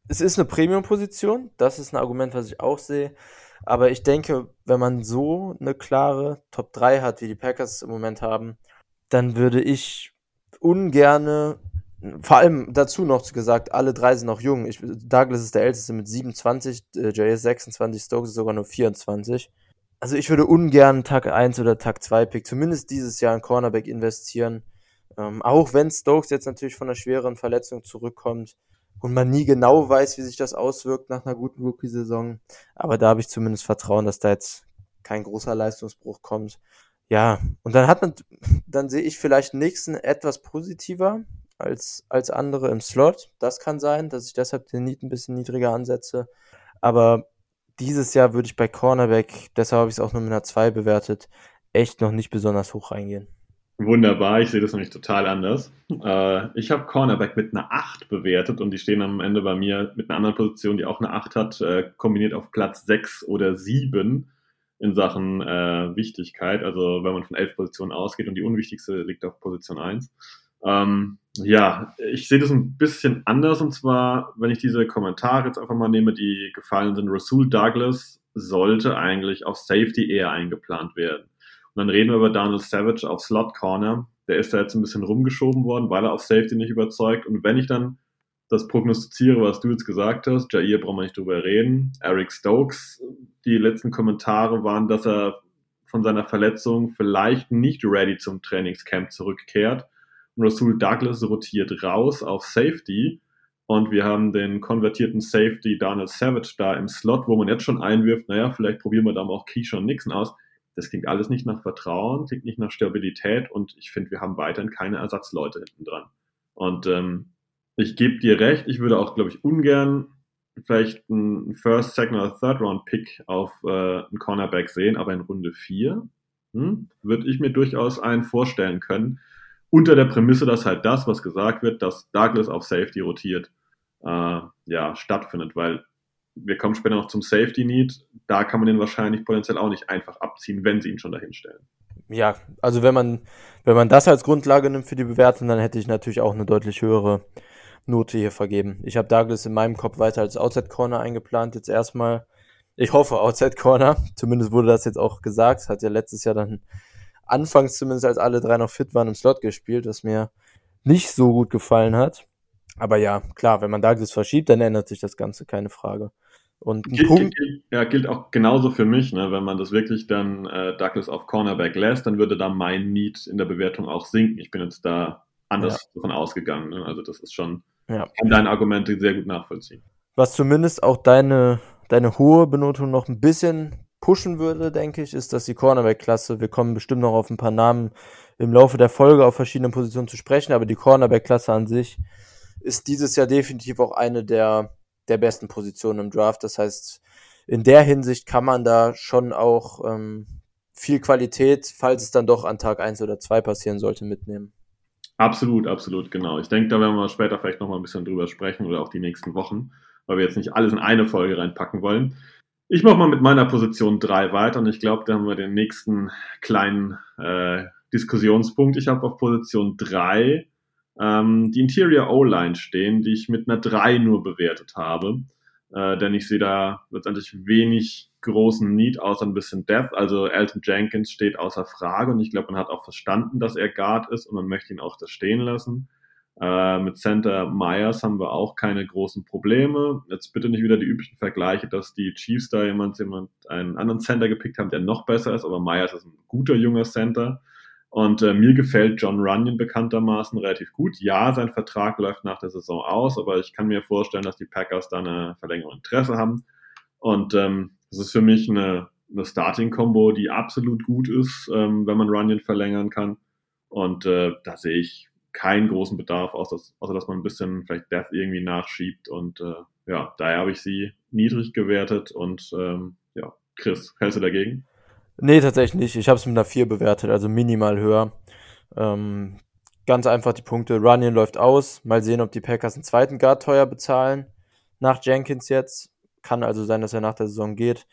B: es ist eine Premium-Position, das ist ein Argument, was ich auch sehe. Aber ich denke, wenn man so eine klare Top 3 hat, wie die Packers im Moment haben, dann würde ich ungerne, vor allem dazu noch gesagt, alle drei sind noch jung. Ich, Douglas ist der älteste mit 27, äh, Jay ist 26, Stokes ist sogar nur 24. Also ich würde ungern Tag 1 oder Tag 2 Pick, zumindest dieses Jahr in Cornerback investieren. Ähm, auch wenn Stokes jetzt natürlich von einer schweren Verletzung zurückkommt und man nie genau weiß, wie sich das auswirkt nach einer guten Rookie-Saison. Aber da habe ich zumindest Vertrauen, dass da jetzt kein großer Leistungsbruch kommt. Ja, und dann hat man, dann sehe ich vielleicht nächsten etwas positiver als, als andere im Slot. Das kann sein, dass ich deshalb den Need ein bisschen niedriger ansetze. Aber dieses Jahr würde ich bei Cornerback, deshalb habe ich es auch nur mit einer 2 bewertet, echt noch nicht besonders hoch reingehen.
A: Wunderbar, ich sehe das nämlich total anders. Äh, ich habe Cornerback mit einer 8 bewertet und die stehen am Ende bei mir mit einer anderen Position, die auch eine 8 hat, äh, kombiniert auf Platz 6 oder 7 in Sachen äh, Wichtigkeit. Also wenn man von 11 Positionen ausgeht und die unwichtigste liegt auf Position 1. Ähm, ja, ich sehe das ein bisschen anders und zwar, wenn ich diese Kommentare jetzt einfach mal nehme, die gefallen sind, Rasul Douglas sollte eigentlich auf Safety eher eingeplant werden. Und dann reden wir über Daniel Savage auf Slot Corner. Der ist da jetzt ein bisschen rumgeschoben worden, weil er auf Safety nicht überzeugt. Und wenn ich dann das prognostiziere, was du jetzt gesagt hast, Jair brauchen wir nicht drüber reden. Eric Stokes, die letzten Kommentare waren, dass er von seiner Verletzung vielleicht nicht ready zum Trainingscamp zurückkehrt. Und Rasul Douglas rotiert raus auf Safety. Und wir haben den konvertierten Safety Daniel Savage da im Slot, wo man jetzt schon einwirft, naja, vielleicht probieren wir da mal auch Keyshawn Nixon aus. Das klingt alles nicht nach Vertrauen, klingt nicht nach Stabilität und ich finde, wir haben weiterhin keine Ersatzleute hinten dran. Und ähm, ich gebe dir recht, ich würde auch, glaube ich, ungern vielleicht einen First, Second oder Third Round Pick auf äh, einen Cornerback sehen, aber in Runde 4 hm, würde ich mir durchaus einen vorstellen können, unter der Prämisse, dass halt das, was gesagt wird, dass Douglas auf Safety rotiert, äh, ja, stattfindet, weil wir kommen später noch zum Safety Need. Da kann man den wahrscheinlich potenziell auch nicht einfach abziehen, wenn sie ihn schon dahin stellen.
B: Ja, also wenn man, wenn man das als Grundlage nimmt für die Bewertung, dann hätte ich natürlich auch eine deutlich höhere Note hier vergeben. Ich habe Douglas in meinem Kopf weiter als Outside Corner eingeplant. Jetzt erstmal, ich hoffe Outside Corner. <laughs> Zumindest wurde das jetzt auch gesagt. Hat ja letztes Jahr dann anfangs zumindest, als alle drei noch fit waren, im Slot gespielt, was mir nicht so gut gefallen hat. Aber ja, klar, wenn man Douglas verschiebt, dann ändert sich das Ganze, keine Frage. Und
A: ein gilt, Punkt. Gilt, ja, gilt auch genauso für mich, ne? wenn man das wirklich dann äh, Douglas auf Cornerback lässt, dann würde da mein Need in der Bewertung auch sinken. Ich bin jetzt da anders ja. davon ausgegangen. Ne? Also das ist schon, ja. kann deine Argumente sehr gut nachvollziehen.
B: Was zumindest auch deine, deine hohe Benotung noch ein bisschen pushen würde, denke ich, ist, dass die Cornerback-Klasse, wir kommen bestimmt noch auf ein paar Namen im Laufe der Folge auf verschiedenen Positionen zu sprechen, aber die Cornerback-Klasse an sich ist dieses Jahr definitiv auch eine der, der besten Positionen im Draft. Das heißt, in der Hinsicht kann man da schon auch ähm, viel Qualität, falls es dann doch an Tag 1 oder 2 passieren sollte, mitnehmen.
A: Absolut, absolut, genau. Ich denke, da werden wir später vielleicht nochmal ein bisschen drüber sprechen oder auch die nächsten Wochen, weil wir jetzt nicht alles in eine Folge reinpacken wollen. Ich mache mal mit meiner Position 3 weiter und ich glaube, da haben wir den nächsten kleinen äh, Diskussionspunkt. Ich habe auf Position 3 ähm, die Interior O-Line stehen, die ich mit einer 3 nur bewertet habe. Äh, denn ich sehe da letztendlich wenig großen Need, außer ein bisschen Depth. Also Elton Jenkins steht außer Frage und ich glaube, man hat auch verstanden, dass er Guard ist und man möchte ihn auch da stehen lassen. Äh, mit Center Myers haben wir auch keine großen Probleme. Jetzt bitte nicht wieder die üblichen Vergleiche, dass die Chiefs da jemand, jemand einen anderen Center gepickt haben, der noch besser ist, aber Myers ist ein guter junger Center. Und äh, mir gefällt John Runyon bekanntermaßen relativ gut. Ja, sein Vertrag läuft nach der Saison aus, aber ich kann mir vorstellen, dass die Packers da eine Verlängerung Interesse haben. Und ähm, ist für mich eine, eine Starting-Combo, die absolut gut ist, ähm, wenn man Runyon verlängern kann. Und äh, da sehe ich keinen großen Bedarf, außer, außer dass man ein bisschen vielleicht Death irgendwie nachschiebt. Und äh, ja, daher habe ich sie niedrig gewertet. Und ähm, ja, Chris, hältst du dagegen?
B: Nee, tatsächlich nicht. Ich habe es mit einer 4 bewertet, also minimal höher. Ähm, ganz einfach die Punkte. Runyon läuft aus. Mal sehen, ob die Packers einen zweiten Guard teuer bezahlen. Nach Jenkins jetzt. Kann also sein, dass er nach der Saison geht.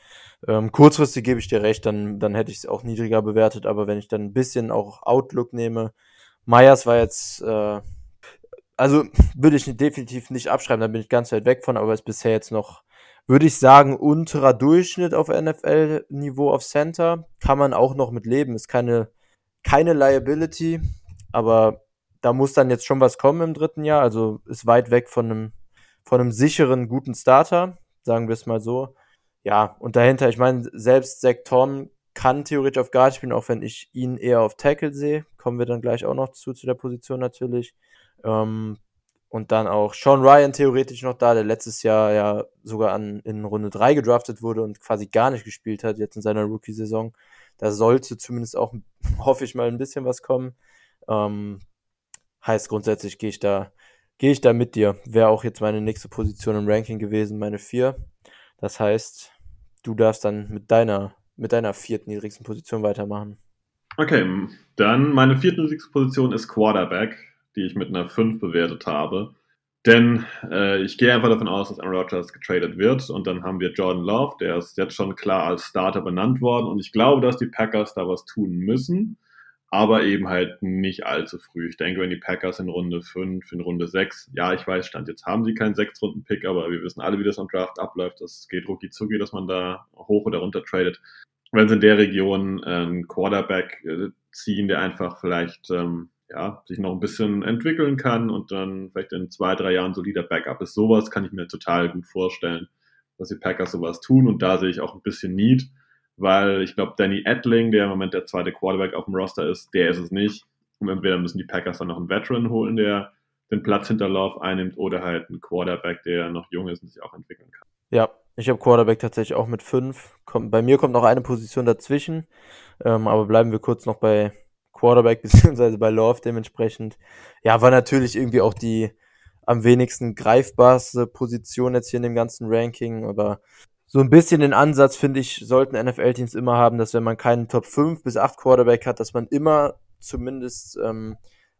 B: Ähm, kurzfristig gebe ich dir recht, dann, dann hätte ich es auch niedriger bewertet. Aber wenn ich dann ein bisschen auch Outlook nehme, Myers war jetzt, äh, also würde ich definitiv nicht abschreiben, da bin ich ganz weit weg von, aber ist bisher jetzt noch würde ich sagen, unterer Durchschnitt auf NFL-Niveau auf Center. Kann man auch noch mit leben. Ist keine, keine Liability, aber da muss dann jetzt schon was kommen im dritten Jahr. Also ist weit weg von einem, von einem sicheren, guten Starter, sagen wir es mal so. Ja, und dahinter, ich meine, selbst Zach Tom kann theoretisch auf Guard spielen, auch wenn ich ihn eher auf Tackle sehe. Kommen wir dann gleich auch noch zu, zu der Position natürlich. Ähm, und dann auch Sean Ryan theoretisch noch da, der letztes Jahr ja sogar an, in Runde 3 gedraftet wurde und quasi gar nicht gespielt hat, jetzt in seiner Rookie-Saison. Da sollte zumindest auch, <laughs> hoffe ich mal, ein bisschen was kommen. Ähm, heißt grundsätzlich gehe ich da, gehe ich da mit dir. Wäre auch jetzt meine nächste Position im Ranking gewesen, meine 4. Das heißt, du darfst dann mit deiner, mit deiner vierten niedrigsten Position weitermachen.
A: Okay, dann meine vierte niedrigste Position ist Quarterback die ich mit einer 5 bewertet habe. Denn äh, ich gehe einfach davon aus, dass Aaron Rodgers getradet wird und dann haben wir Jordan Love, der ist jetzt schon klar als Starter benannt worden und ich glaube, dass die Packers da was tun müssen, aber eben halt nicht allzu früh. Ich denke, wenn die Packers in Runde 5, in Runde 6, ja, ich weiß, Stand jetzt haben sie keinen 6-Runden-Pick, aber wir wissen alle, wie das am Draft abläuft. Das geht rucki zucki, dass man da hoch oder runter tradet. Wenn sie in der Region einen Quarterback äh, ziehen, der einfach vielleicht ähm, ja, sich noch ein bisschen entwickeln kann und dann vielleicht in zwei, drei Jahren solider Backup ist. Sowas kann ich mir total gut vorstellen, dass die Packers sowas tun und da sehe ich auch ein bisschen Need, weil ich glaube, Danny Edling, der im Moment der zweite Quarterback auf dem Roster ist, der ist es nicht. Und entweder müssen die Packers dann noch einen Veteran holen, der den Platz hinter Love einnimmt oder halt einen Quarterback, der noch jung ist und sich auch entwickeln kann.
B: Ja, ich habe Quarterback tatsächlich auch mit fünf. Kommt, bei mir kommt noch eine Position dazwischen, ähm, aber bleiben wir kurz noch bei, Quarterback <laughs> beziehungsweise bei Love dementsprechend. Ja, war natürlich irgendwie auch die am wenigsten greifbarste Position jetzt hier in dem ganzen Ranking, aber so ein bisschen den Ansatz, finde ich, sollten NFL-Teams immer haben, dass wenn man keinen Top 5 bis 8 Quarterback hat, dass man immer zumindest ähm,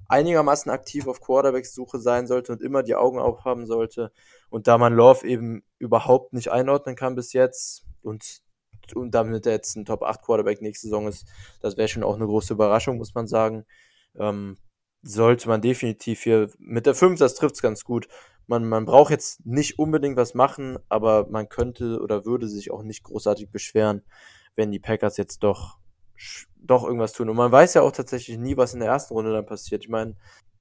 B: einigermaßen aktiv auf Quarterbacks-Suche sein sollte und immer die Augen aufhaben sollte. Und da man Love eben überhaupt nicht einordnen kann bis jetzt und und damit er jetzt ein Top 8 Quarterback nächste Saison ist, das wäre schon auch eine große Überraschung, muss man sagen. Ähm, sollte man definitiv hier mit der 5, das trifft es ganz gut. Man, man braucht jetzt nicht unbedingt was machen, aber man könnte oder würde sich auch nicht großartig beschweren, wenn die Packers jetzt doch doch irgendwas tun. Und man weiß ja auch tatsächlich nie, was in der ersten Runde dann passiert. Ich meine,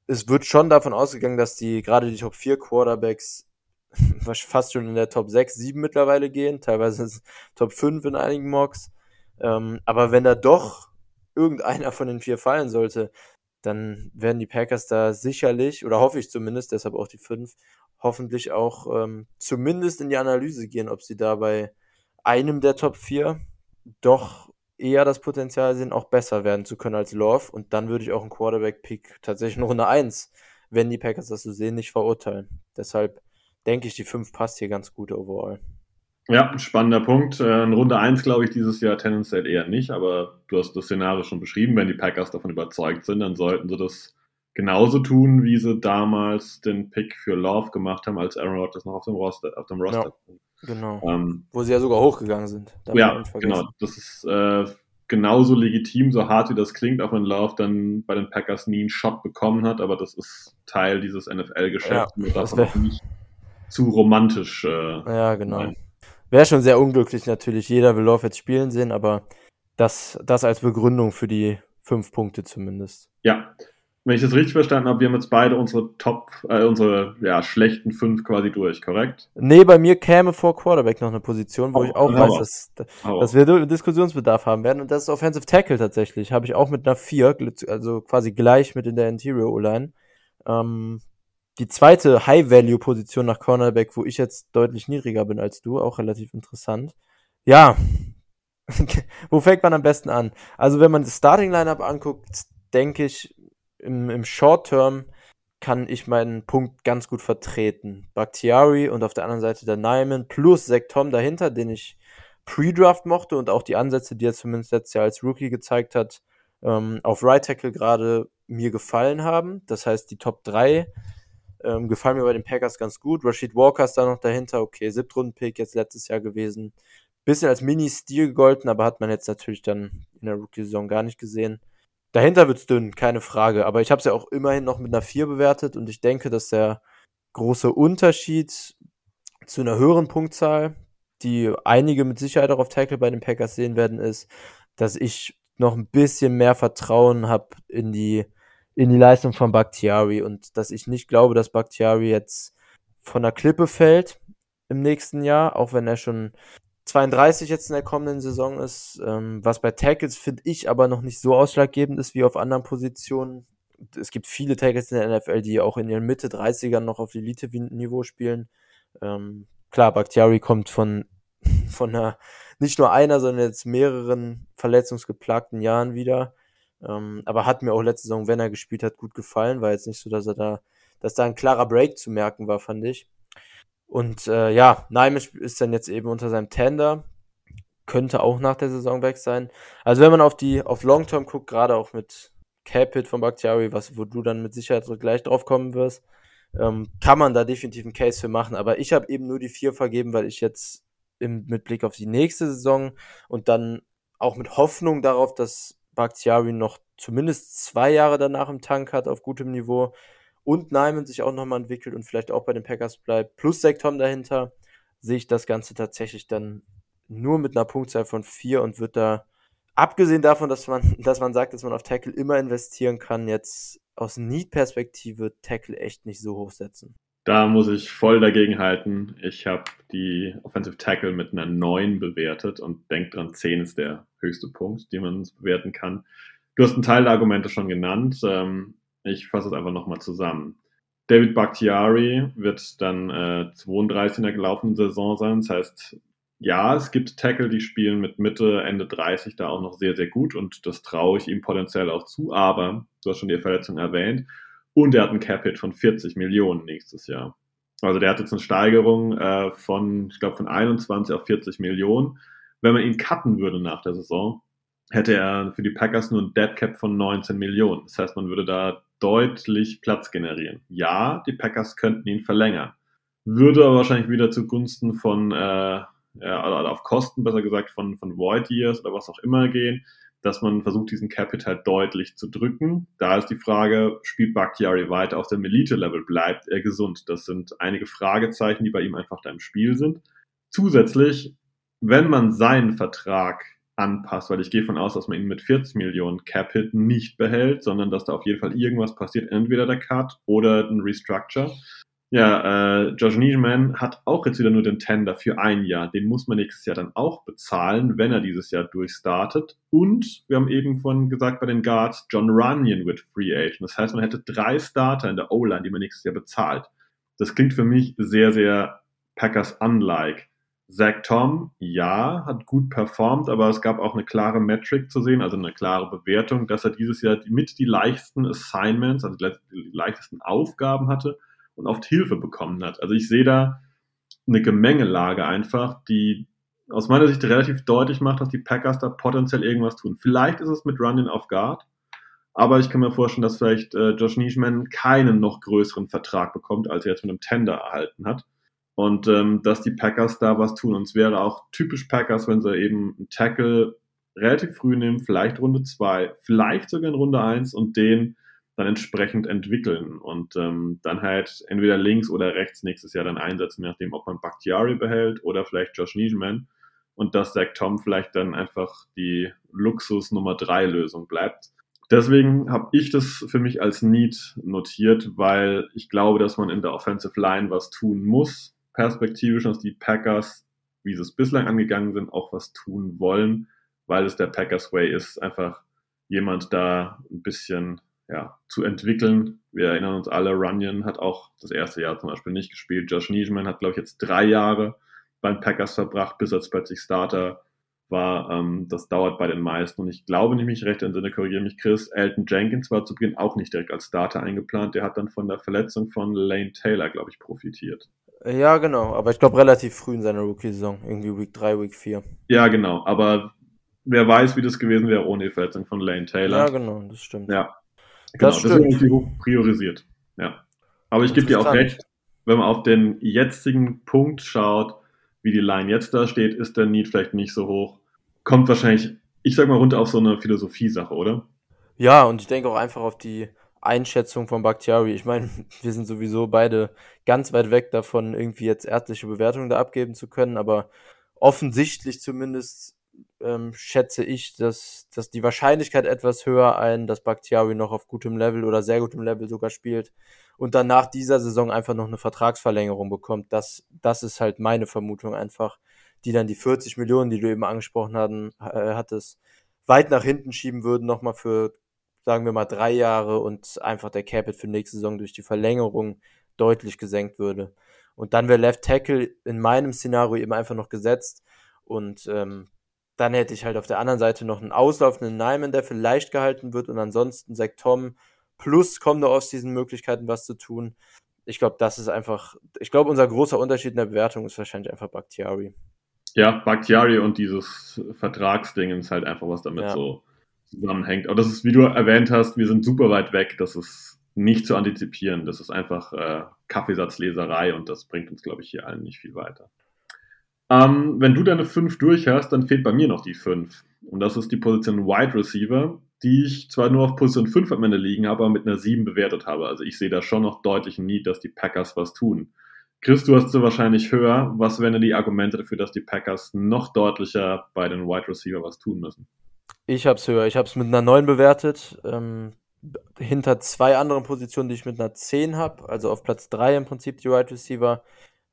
B: es wird schon davon ausgegangen, dass die gerade die Top 4 Quarterbacks <laughs> fast schon in der Top 6, 7 mittlerweile gehen, teilweise Top 5 in einigen Mocks. Ähm, aber wenn da doch irgendeiner von den vier fallen sollte, dann werden die Packers da sicherlich, oder hoffe ich zumindest, deshalb auch die 5, hoffentlich auch ähm, zumindest in die Analyse gehen, ob sie da bei einem der Top 4 doch eher das Potenzial sehen, auch besser werden zu können als Love. Und dann würde ich auch einen Quarterback-Pick tatsächlich in Runde 1, wenn die Packers das so sehen, nicht verurteilen. Deshalb denke ich, die 5 passt hier ganz gut overall.
A: Ja, spannender Punkt. Äh, in Runde 1 glaube ich dieses Jahr tendenziell eher nicht, aber du hast das Szenario schon beschrieben. Wenn die Packers davon überzeugt sind, dann sollten sie das genauso tun, wie sie damals den Pick für Love gemacht haben, als Aaron Rodgers noch auf dem Roster, auf dem Roster.
B: Ja, genau. Ähm, Wo sie ja sogar hochgegangen sind.
A: Ja, genau. Das ist äh, genauso legitim, so hart wie das klingt, auch wenn Love dann bei den Packers nie einen Shot bekommen hat, aber das ist Teil dieses NFL-Geschäfts. Ja, das wäre nicht zu romantisch. Äh,
B: ja, genau. Wäre schon sehr unglücklich natürlich. Jeder will Love jetzt spielen sehen, aber das, das als Begründung für die fünf Punkte zumindest.
A: Ja, wenn ich das richtig verstanden habe, wir haben jetzt beide unsere Top, äh, unsere ja, schlechten fünf quasi durch, korrekt?
B: Nee, bei mir käme vor Quarterback noch eine Position, wo oh, ich auch weiß, dass, dass wir Diskussionsbedarf haben werden. Und das ist Offensive Tackle tatsächlich. Habe ich auch mit einer 4, also quasi gleich mit in der Interior O-Line. Ähm, die zweite High-Value-Position nach Cornerback, wo ich jetzt deutlich niedriger bin als du, auch relativ interessant. Ja, <laughs> wo fängt man am besten an? Also, wenn man das Starting-Lineup anguckt, denke ich, im, im Short Term kann ich meinen Punkt ganz gut vertreten. Bakhtiari und auf der anderen Seite der Nyman plus Zach Tom dahinter, den ich Pre-Draft mochte und auch die Ansätze, die er zumindest letztes Jahr als Rookie gezeigt hat, ähm, auf Right Tackle gerade mir gefallen haben. Das heißt, die Top 3 ähm, gefallen mir bei den Packers ganz gut. Rashid Walker ist da noch dahinter. Okay, Siebtrunden-Pick jetzt letztes Jahr gewesen. Bisschen als Mini-Stil gegolten, aber hat man jetzt natürlich dann in der Rookie-Saison gar nicht gesehen. Dahinter wird es dünn, keine Frage. Aber ich habe es ja auch immerhin noch mit einer 4 bewertet und ich denke, dass der große Unterschied zu einer höheren Punktzahl, die einige mit Sicherheit auch auf Tackle bei den Packers sehen werden, ist, dass ich noch ein bisschen mehr Vertrauen habe in die, in die Leistung von Bakhtiari und dass ich nicht glaube, dass Bakhtiari jetzt von der Klippe fällt im nächsten Jahr, auch wenn er schon 32 jetzt in der kommenden Saison ist, ähm, was bei Tackles finde ich aber noch nicht so ausschlaggebend ist wie auf anderen Positionen. Es gibt viele Tackles in der NFL, die auch in ihren Mitte 30ern noch auf Elite-Niveau spielen. Ähm, klar, Bakhtiari kommt von, <laughs> von einer, nicht nur einer, sondern jetzt mehreren verletzungsgeplagten Jahren wieder. Ähm, aber hat mir auch letzte Saison, wenn er gespielt hat, gut gefallen. War jetzt nicht so, dass er da, dass da ein klarer Break zu merken war, fand ich. Und äh, ja, Naimes ist dann jetzt eben unter seinem Tender. Könnte auch nach der Saison weg sein. Also wenn man auf die auf Long Term guckt, gerade auch mit Capit von Bakhtiari, was, wo du dann mit Sicherheit gleich drauf kommen wirst, ähm, kann man da definitiv einen Case für machen. Aber ich habe eben nur die vier vergeben, weil ich jetzt im, mit Blick auf die nächste Saison und dann auch mit Hoffnung darauf, dass Bakhtiari noch zumindest zwei Jahre danach im Tank hat auf gutem Niveau, und Nyman sich auch nochmal entwickelt und vielleicht auch bei den Packers bleibt, plus Sektom dahinter, sehe ich das Ganze tatsächlich dann nur mit einer Punktzahl von 4 und wird da, abgesehen davon, dass man, <laughs> dass man sagt, dass man auf Tackle immer investieren kann, jetzt aus Need-Perspektive Tackle echt nicht so hochsetzen.
A: Da muss ich voll dagegen halten. Ich habe die Offensive Tackle mit einer 9 bewertet und denke dran, 10 ist der höchste Punkt, den man bewerten kann. Du hast einen Teil der Argumente schon genannt. Ähm, ich fasse es einfach nochmal zusammen. David Bakhtiari wird dann äh, 32 in der gelaufenen Saison sein. Das heißt, ja, es gibt Tackle, die spielen mit Mitte, Ende 30 da auch noch sehr, sehr gut und das traue ich ihm potenziell auch zu. Aber du hast schon die Verletzung erwähnt und er hat einen Cap-Hit von 40 Millionen nächstes Jahr. Also der hat jetzt eine Steigerung äh, von, ich glaube, von 21 auf 40 Millionen. Wenn man ihn cutten würde nach der Saison, hätte er für die Packers nur ein Dead Cap von 19 Millionen. Das heißt, man würde da deutlich Platz generieren. Ja, die Packers könnten ihn verlängern. Würde aber wahrscheinlich wieder zugunsten von, äh, ja, auf Kosten, besser gesagt, von, von Void Years oder was auch immer gehen, dass man versucht, diesen Capital deutlich zu drücken. Da ist die Frage, spielt Bakhtiari weiter auf dem Elite-Level? Bleibt er gesund? Das sind einige Fragezeichen, die bei ihm einfach da im Spiel sind. Zusätzlich, wenn man seinen Vertrag anpasst, weil ich gehe von aus, dass man ihn mit 40 Millionen Cap-Hit nicht behält, sondern dass da auf jeden Fall irgendwas passiert, entweder der Cut oder ein Restructure. Ja, äh, Josh Niederman hat auch jetzt wieder nur den Tender für ein Jahr. Den muss man nächstes Jahr dann auch bezahlen, wenn er dieses Jahr durchstartet. Und wir haben eben von gesagt bei den Guards, John Runyon wird Free Agent. Das heißt, man hätte drei Starter in der O-Line, die man nächstes Jahr bezahlt. Das klingt für mich sehr, sehr Packers-unlike. Zach Tom, ja, hat gut performt, aber es gab auch eine klare Metric zu sehen, also eine klare Bewertung, dass er dieses Jahr mit die leichtesten Assignments, also die leichtesten Aufgaben hatte und oft Hilfe bekommen hat. Also ich sehe da eine Gemengelage einfach, die aus meiner Sicht relativ deutlich macht, dass die Packers da potenziell irgendwas tun. Vielleicht ist es mit Running auf Guard, aber ich kann mir vorstellen, dass vielleicht äh, Josh Nischman keinen noch größeren Vertrag bekommt, als er jetzt mit einem Tender erhalten hat. Und ähm, dass die Packers da was tun. Und es wäre auch typisch Packers, wenn sie eben einen Tackle relativ früh nehmen, vielleicht Runde 2, vielleicht sogar in Runde 1 und den dann entsprechend entwickeln und ähm, dann halt entweder links oder rechts nächstes Jahr dann einsetzen, je nachdem, ob man Bakhtiari behält oder vielleicht Josh Nischman und dass Zach Tom vielleicht dann einfach die Luxus Nummer 3 Lösung bleibt. Deswegen habe ich das für mich als Need notiert, weil ich glaube, dass man in der Offensive Line was tun muss, perspektivisch, dass die Packers, wie sie es bislang angegangen sind, auch was tun wollen, weil es der Packers Way ist, einfach jemand da ein bisschen ja, zu entwickeln. Wir erinnern uns alle, Runyon hat auch das erste Jahr zum Beispiel nicht gespielt. Josh Niesman hat, glaube ich, jetzt drei Jahre beim Packers verbracht, bis er plötzlich Starter war. Ähm, das dauert bei den meisten. Und ich glaube, nicht mich recht im Sinne, korrigiere mich Chris, Elton Jenkins war zu Beginn auch nicht direkt als Starter eingeplant. Der hat dann von der Verletzung von Lane Taylor, glaube ich, profitiert.
B: Ja, genau. Aber ich glaube relativ früh in seiner Rookie-Saison. Irgendwie Week 3, Week 4.
A: Ja, genau. Aber wer weiß, wie das gewesen wäre ohne die Verletzung von Lane Taylor.
B: Ja, genau. Das stimmt.
A: Ja, Genau, das, das ist irgendwie hoch priorisiert. Ja. Aber ich gebe dir auch recht, wenn man auf den jetzigen Punkt schaut, wie die Line jetzt da steht, ist der Need vielleicht nicht so hoch. Kommt wahrscheinlich, ich sag mal, runter auf so eine Philosophie-Sache, oder?
B: Ja, und ich denke auch einfach auf die Einschätzung von Bakhtiari. Ich meine, <laughs> wir sind sowieso beide ganz weit weg davon, irgendwie jetzt ärztliche Bewertungen da abgeben zu können, aber offensichtlich zumindest ähm, schätze ich, dass, dass die Wahrscheinlichkeit etwas höher ein, dass Bakhtiari noch auf gutem Level oder sehr gutem Level sogar spielt und dann nach dieser Saison einfach noch eine Vertragsverlängerung bekommt. Das, das ist halt meine Vermutung einfach, die dann die 40 Millionen, die du eben angesprochen hatten, äh, hattest, weit nach hinten schieben würden, nochmal für, sagen wir mal, drei Jahre und einfach der Capit für nächste Saison durch die Verlängerung deutlich gesenkt würde. Und dann wäre Left Tackle in meinem Szenario eben einfach noch gesetzt. Und ähm, dann hätte ich halt auf der anderen Seite noch einen auslaufenden Nyman, der vielleicht gehalten wird und ansonsten sagt Tom plus kommen da aus diesen Möglichkeiten was zu tun. Ich glaube, das ist einfach, ich glaube, unser großer Unterschied in der Bewertung ist wahrscheinlich einfach Bakhtiari.
A: Ja, Bakhtiari und dieses Vertragsding ist halt einfach, was damit ja. so zusammenhängt. Aber das ist, wie du erwähnt hast, wir sind super weit weg. Das ist nicht zu antizipieren. Das ist einfach äh, Kaffeesatzleserei und das bringt uns, glaube ich, hier allen nicht viel weiter. Ähm, wenn du deine 5 durch hast, dann fehlt bei mir noch die 5. Und das ist die Position Wide Receiver, die ich zwar nur auf Position 5 am Ende liegen habe, aber mit einer 7 bewertet habe. Also ich sehe da schon noch deutlich Need, dass die Packers was tun. Chris, du hast sie wahrscheinlich höher. Was wären denn die Argumente dafür, dass die Packers noch deutlicher bei den Wide Receiver was tun müssen?
B: Ich habe es höher. Ich habe es mit einer 9 bewertet. Ähm, hinter zwei anderen Positionen, die ich mit einer 10 habe. Also auf Platz 3 im Prinzip die Wide Receiver.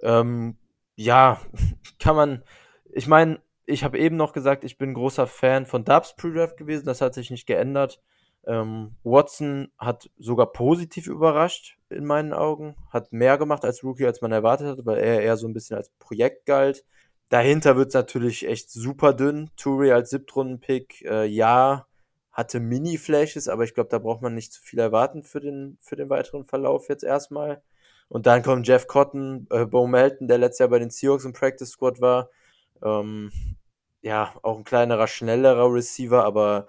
B: Ähm, ja, <laughs> kann man, ich meine, ich habe eben noch gesagt, ich bin großer Fan von Dubs Pre-Draft gewesen, das hat sich nicht geändert. Ähm, Watson hat sogar positiv überrascht, in meinen Augen. Hat mehr gemacht als Rookie, als man erwartet hat, weil er eher so ein bisschen als Projekt galt. Dahinter wird es natürlich echt super dünn. Touré als Siebtrunden-Pick, äh, ja, hatte Mini-Flashes, aber ich glaube, da braucht man nicht zu viel erwarten für den, für den weiteren Verlauf jetzt erstmal. Und dann kommt Jeff Cotton, äh, Bo Melton, der letztes Jahr bei den Seahawks im Practice Squad war. Ähm, ja, auch ein kleinerer, schnellerer Receiver, aber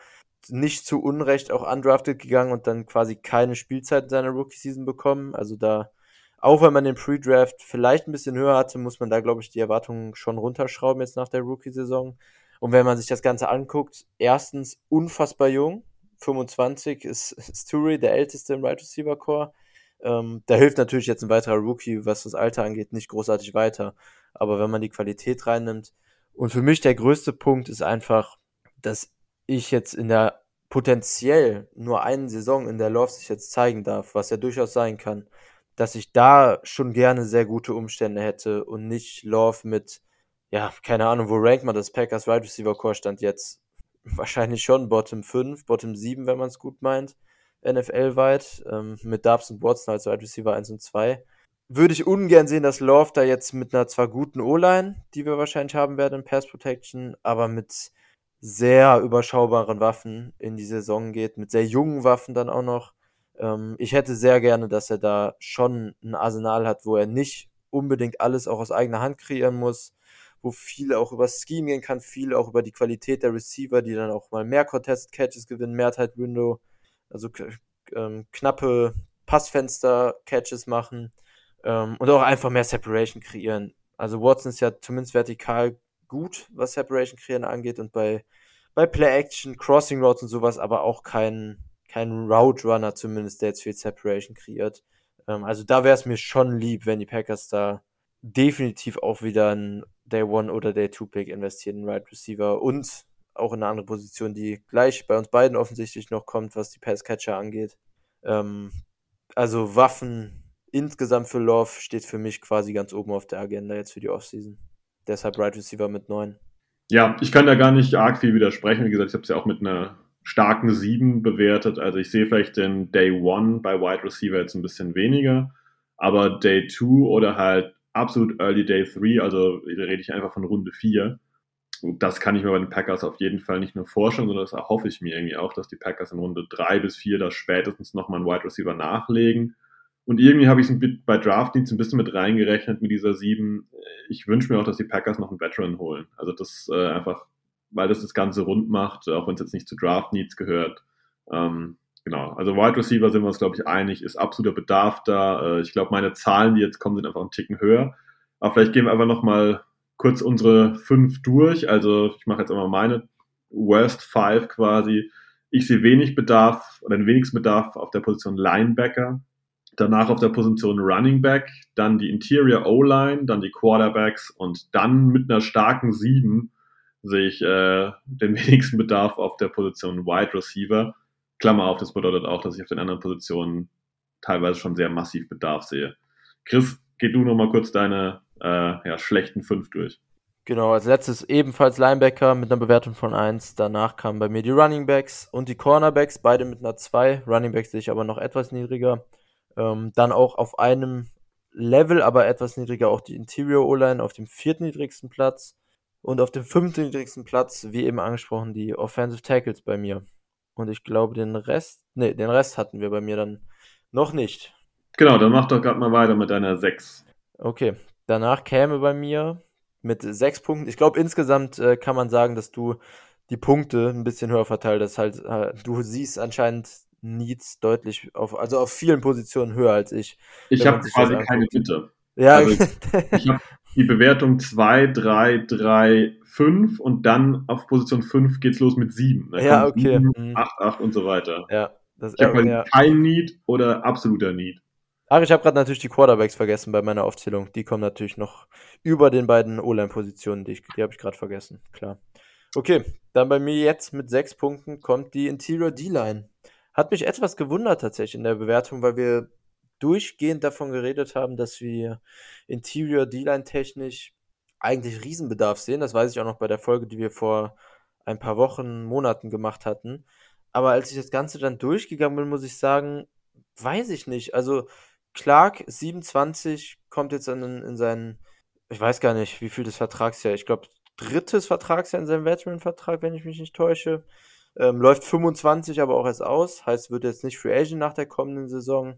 B: nicht zu Unrecht auch undrafted gegangen und dann quasi keine Spielzeit in seiner Rookie-Season bekommen. Also da, auch wenn man den Pre-Draft vielleicht ein bisschen höher hatte, muss man da, glaube ich, die Erwartungen schon runterschrauben jetzt nach der Rookie-Saison. Und wenn man sich das Ganze anguckt, erstens unfassbar jung, 25 ist, ist der älteste im Right Receiver Core. Ähm, da hilft natürlich jetzt ein weiterer Rookie, was das Alter angeht, nicht großartig weiter. Aber wenn man die Qualität reinnimmt, und für mich der größte Punkt ist einfach, dass ich jetzt in der potenziell nur einen Saison, in der Love sich jetzt zeigen darf, was ja durchaus sein kann, dass ich da schon gerne sehr gute Umstände hätte und nicht Love mit, ja, keine Ahnung, wo rankt man das Packers Wide Receiver Core stand jetzt? Wahrscheinlich schon Bottom 5, Bottom 7, wenn man es gut meint, NFL-weit, ähm, mit Dubs und Watson als Wide Receiver 1 und 2 würde ich ungern sehen, dass Love da jetzt mit einer zwar guten O-Line, die wir wahrscheinlich haben werden in Pass Protection, aber mit sehr überschaubaren Waffen in die Saison geht, mit sehr jungen Waffen dann auch noch. Ähm, ich hätte sehr gerne, dass er da schon ein Arsenal hat, wo er nicht unbedingt alles auch aus eigener Hand kreieren muss, wo viel auch über Scheme gehen kann, viel auch über die Qualität der Receiver, die dann auch mal mehr Contested Catches gewinnen, mehr Tight Window, also ähm, knappe Passfenster-Catches machen ähm, und auch einfach mehr Separation kreieren. Also Watson ist ja zumindest vertikal gut, was Separation kreieren angeht und bei, bei Play Action, Crossing Routes und sowas, aber auch kein, kein Route Runner zumindest, der jetzt viel Separation kreiert. Ähm, also da wäre es mir schon lieb, wenn die Packers da definitiv auch wieder ein Day One oder Day Two Pick investieren in Right Receiver und auch in eine andere Position, die gleich bei uns beiden offensichtlich noch kommt, was die Pass Catcher angeht. Ähm, also Waffen insgesamt für Love steht für mich quasi ganz oben auf der Agenda jetzt für die Offseason. Deshalb Right Receiver mit 9.
A: Ja, ich kann da gar nicht arg viel widersprechen. Wie gesagt, ich habe es ja auch mit einer starken 7 bewertet. Also ich sehe vielleicht den Day 1 bei Wide Receiver jetzt ein bisschen weniger, aber Day 2 oder halt absolut Early Day 3, also rede ich einfach von Runde 4. Das kann ich mir bei den Packers auf jeden Fall nicht nur vorstellen, sondern das erhoffe ich mir irgendwie auch, dass die Packers in Runde 3 bis 4 da spätestens nochmal einen Wide Receiver nachlegen und irgendwie habe ich es bei Draft Needs ein bisschen mit reingerechnet mit dieser sieben. Ich wünsche mir auch, dass die Packers noch einen Veteran holen. Also das äh, einfach, weil das das Ganze rund macht, auch wenn es jetzt nicht zu Draft Needs gehört. Ähm, genau. Also Wide Receiver sind wir uns, glaube ich, einig, ist absoluter Bedarf da. Äh, ich glaube, meine Zahlen, die jetzt kommen, sind einfach einen Ticken höher. Aber vielleicht gehen wir einfach nochmal kurz unsere fünf durch. Also ich mache jetzt einmal meine Worst Five quasi. Ich sehe wenig Bedarf oder den wenigsten Bedarf auf der Position Linebacker. Danach auf der Position Running Back, dann die Interior O-Line, dann die Quarterbacks und dann mit einer starken 7 sehe ich äh, den <laughs> wenigsten Bedarf auf der Position Wide Receiver. Klammer auf, das bedeutet auch, dass ich auf den anderen Positionen teilweise schon sehr massiv Bedarf sehe. Chris, geh du nochmal kurz deine äh, ja, schlechten 5 durch.
B: Genau, als letztes ebenfalls Linebacker mit einer Bewertung von 1. Danach kamen bei mir die Running Backs und die Cornerbacks, beide mit einer 2. Running Backs sehe ich aber noch etwas niedriger. Ähm, dann auch auf einem Level, aber etwas niedriger, auch die Interior O-Line auf dem viertniedrigsten Platz. Und auf dem fünftniedrigsten Platz, wie eben angesprochen, die Offensive Tackles bei mir. Und ich glaube, den Rest, nee, den Rest hatten wir bei mir dann noch nicht.
A: Genau, dann mach doch gerade mal weiter mit deiner 6.
B: Okay, danach käme bei mir mit 6 Punkten. Ich glaube, insgesamt äh, kann man sagen, dass du die Punkte ein bisschen höher verteilt hast. Halt, äh, du siehst anscheinend Needs deutlich auf, also auf vielen Positionen höher als ich.
A: Ich habe quasi keine Bitte.
B: Ja,
A: also <laughs> ich habe die Bewertung 2, 3, 3, 5 und dann auf Position 5 geht's los mit 7.
B: ja, okay.
A: 7, 8, 8 und so weiter.
B: Ja, das,
A: ich habe
B: ja.
A: kein Need oder absoluter Need.
B: Ach, ich habe gerade natürlich die Quarterbacks vergessen bei meiner Aufzählung. Die kommen natürlich noch über den beiden O-Line-Positionen, die, die habe ich gerade vergessen. Klar. Okay, dann bei mir jetzt mit sechs Punkten kommt die Interior D-Line. Hat mich etwas gewundert tatsächlich in der Bewertung, weil wir durchgehend davon geredet haben, dass wir Interior D-Line technisch eigentlich Riesenbedarf sehen. Das weiß ich auch noch bei der Folge, die wir vor ein paar Wochen, Monaten gemacht hatten. Aber als ich das Ganze dann durchgegangen bin, muss ich sagen, weiß ich nicht. Also Clark 27 kommt jetzt in, in seinen, ich weiß gar nicht, wie viel des Vertragsjahr, ich glaube drittes Vertragsjahr in seinem Veteran-Vertrag, wenn ich mich nicht täusche. Ähm, läuft 25 aber auch erst aus, heißt, wird jetzt nicht Free Agent nach der kommenden Saison.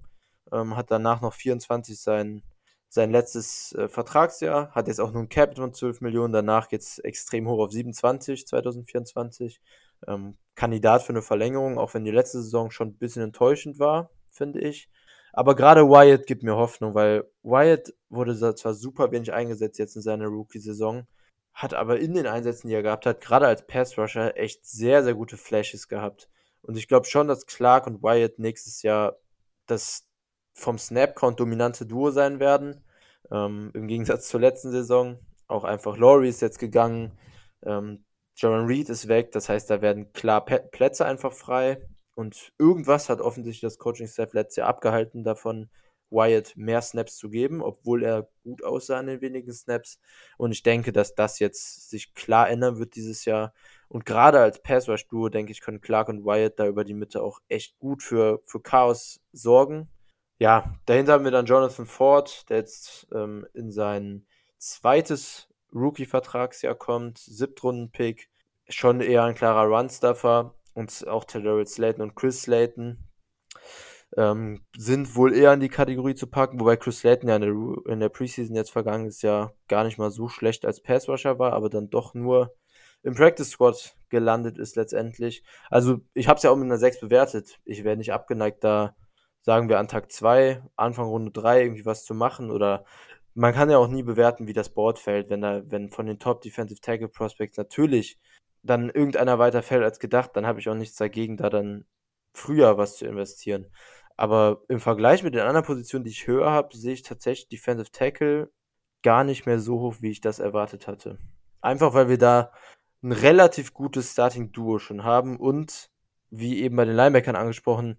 B: Ähm, hat danach noch 24 sein, sein letztes äh, Vertragsjahr, hat jetzt auch nur ein Cap von 12 Millionen, danach geht es extrem hoch auf 27 2024. Ähm, Kandidat für eine Verlängerung, auch wenn die letzte Saison schon ein bisschen enttäuschend war, finde ich. Aber gerade Wyatt gibt mir Hoffnung, weil Wyatt wurde zwar super wenig eingesetzt jetzt in seiner Rookie-Saison, hat aber in den Einsätzen, die er gehabt hat, gerade als Pass-Rusher, echt sehr, sehr gute Flashes gehabt. Und ich glaube schon, dass Clark und Wyatt nächstes Jahr das vom Snap-Count dominante Duo sein werden. Ähm, Im Gegensatz zur letzten Saison. Auch einfach Laurie ist jetzt gegangen. Ähm, Jaron Reed ist weg, das heißt, da werden klar Plätze einfach frei. Und irgendwas hat offensichtlich das Coaching-Staff letztes Jahr abgehalten davon, Wyatt mehr Snaps zu geben, obwohl er gut aussah in den wenigen Snaps. Und ich denke, dass das jetzt sich klar ändern wird dieses Jahr. Und gerade als Pass-Rush-Duo, denke ich, können Clark und Wyatt da über die Mitte auch echt gut für, für Chaos sorgen. Ja, dahinter haben wir dann Jonathan Ford, der jetzt ähm, in sein zweites Rookie-Vertragsjahr kommt, Siebtrunden-Pick, schon eher ein klarer Run-Stuffer und auch Terrell Slayton und Chris Slayton ähm, sind wohl eher in die Kategorie zu packen, wobei Chris Slayton ja in der, in der Preseason jetzt vergangenes Jahr gar nicht mal so schlecht als Passrusher war, aber dann doch nur im Practice Squad gelandet ist letztendlich. Also ich habe es ja auch mit einer 6 bewertet. Ich wäre nicht abgeneigt, da sagen wir an Tag 2, Anfang Runde 3 irgendwie was zu machen oder man kann ja auch nie bewerten, wie das Board fällt, wenn da, wenn von den Top Defensive Tackle Prospects natürlich dann irgendeiner weiter fällt als gedacht, dann habe ich auch nichts dagegen, da dann früher was zu investieren. Aber im Vergleich mit den anderen Positionen, die ich höher habe, sehe ich tatsächlich Defensive Tackle gar nicht mehr so hoch, wie ich das erwartet hatte. Einfach weil wir da ein relativ gutes Starting Duo schon haben und wie eben bei den Linebackern angesprochen,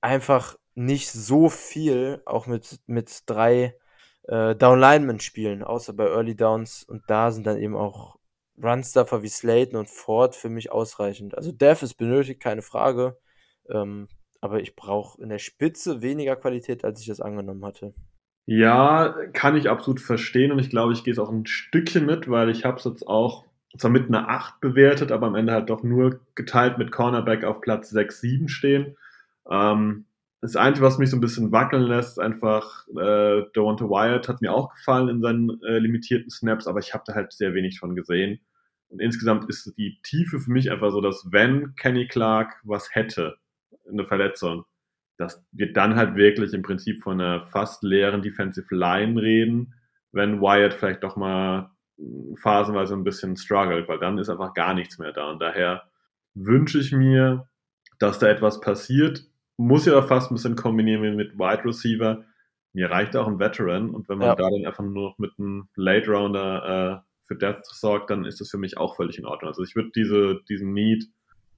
B: einfach nicht so viel auch mit, mit drei äh, Down-Linemen spielen, außer bei Early Downs. Und da sind dann eben auch Runstuffer wie Slayton und Ford für mich ausreichend. Also Dev ist benötigt, keine Frage. Ähm, aber ich brauche in der Spitze weniger Qualität, als ich das angenommen hatte.
A: Ja, kann ich absolut verstehen und ich glaube, ich gehe es auch ein Stückchen mit, weil ich habe es jetzt auch zwar mit einer 8 bewertet, aber am Ende halt doch nur geteilt mit Cornerback auf Platz 6, 7 stehen. Ähm, das Einzige, was mich so ein bisschen wackeln lässt, einfach, äh, Devonta Wyatt hat mir auch gefallen in seinen äh, limitierten Snaps, aber ich habe da halt sehr wenig von gesehen. Und insgesamt ist die Tiefe für mich einfach so, dass wenn Kenny Clark was hätte, eine Verletzung, dass wir dann halt wirklich im Prinzip von einer fast leeren Defensive Line reden, wenn Wyatt vielleicht doch mal phasenweise ein bisschen struggelt, weil dann ist einfach gar nichts mehr da. Und daher wünsche ich mir, dass da etwas passiert muss ja fast ein bisschen kombinieren mit Wide Receiver. Mir reicht auch ein Veteran und wenn man ja. da dann einfach nur noch mit einem Late Rounder äh, für Death sorgt, dann ist das für mich auch völlig in Ordnung. Also ich würde diese, diesen Need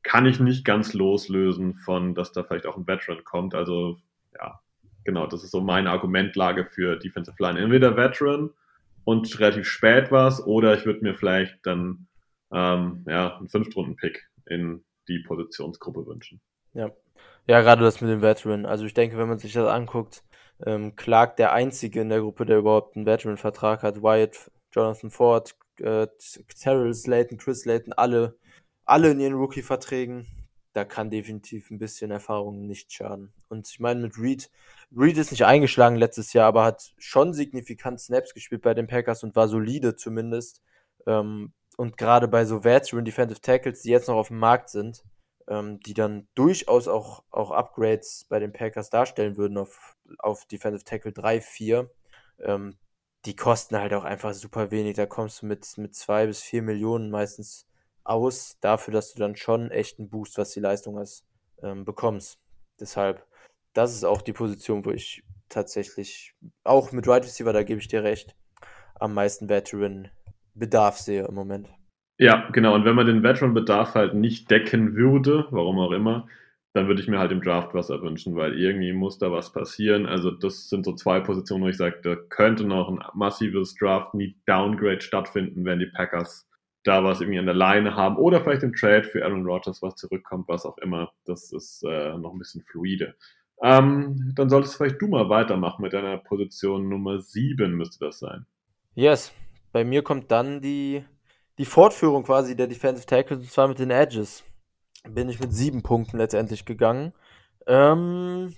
A: kann ich nicht ganz loslösen von, dass da vielleicht auch ein Veteran kommt. Also ja, genau, das ist so meine Argumentlage für Defensive Line. Entweder Veteran und relativ spät was oder ich würde mir vielleicht dann ähm, ja, einen Fünftrunden-Pick in die Positionsgruppe wünschen.
B: Ja, ja, gerade das mit dem Veteran. Also ich denke, wenn man sich das anguckt, ähm, Clark der Einzige in der Gruppe, der überhaupt einen Veteran-Vertrag hat. Wyatt, Jonathan Ford, äh, Terrell Slayton, Chris Slayton, alle, alle in ihren Rookie-Verträgen. Da kann definitiv ein bisschen Erfahrung nicht schaden. Und ich meine, mit Reed, Reed ist nicht eingeschlagen letztes Jahr, aber hat schon signifikant Snaps gespielt bei den Packers und war solide zumindest. Ähm, und gerade bei so Veteran Defensive Tackles, die jetzt noch auf dem Markt sind, ähm, die dann durchaus auch, auch Upgrades bei den Packers darstellen würden auf, auf Defensive Tackle 3, 4. Ähm, die kosten halt auch einfach super wenig. Da kommst du mit, mit 2 bis 4 Millionen meistens aus, dafür, dass du dann schon echt einen Boost, was die Leistung ist, ähm, bekommst. Deshalb, das ist auch die Position, wo ich tatsächlich, auch mit Right Receiver, da gebe ich dir recht, am meisten Veteran-Bedarf sehe im Moment.
A: Ja, genau. Und wenn man den Veteran-Bedarf halt nicht decken würde, warum auch immer, dann würde ich mir halt im Draft was erwünschen, weil irgendwie muss da was passieren. Also das sind so zwei Positionen, wo ich sage, da könnte noch ein massives Draft-Need-Downgrade stattfinden, wenn die Packers da was irgendwie an der Leine haben oder vielleicht im Trade für Aaron Rodgers was zurückkommt, was auch immer. Das ist äh, noch ein bisschen fluide. Ähm, dann solltest vielleicht du mal weitermachen mit deiner Position Nummer 7, müsste das sein.
B: Yes. Bei mir kommt dann die die Fortführung quasi der Defensive Tackles, und zwar mit den Edges. Bin ich mit sieben Punkten letztendlich gegangen. Ähm,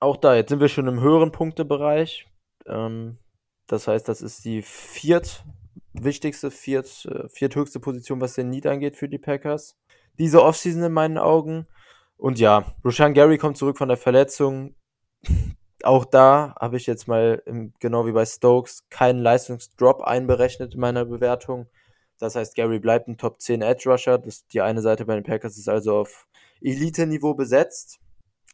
B: auch da, jetzt sind wir schon im höheren Punktebereich. Ähm, das heißt, das ist die viert wichtigste, viert, äh, vierthöchste Position, was den Need angeht für die Packers. Diese Offseason in meinen Augen. Und ja, Rushan Gary kommt zurück von der Verletzung. <laughs> Auch da habe ich jetzt mal, genau wie bei Stokes, keinen Leistungsdrop einberechnet in meiner Bewertung. Das heißt, Gary bleibt ein Top 10 Edge Rusher. Das, die eine Seite bei den Packers ist also auf Elite-Niveau besetzt.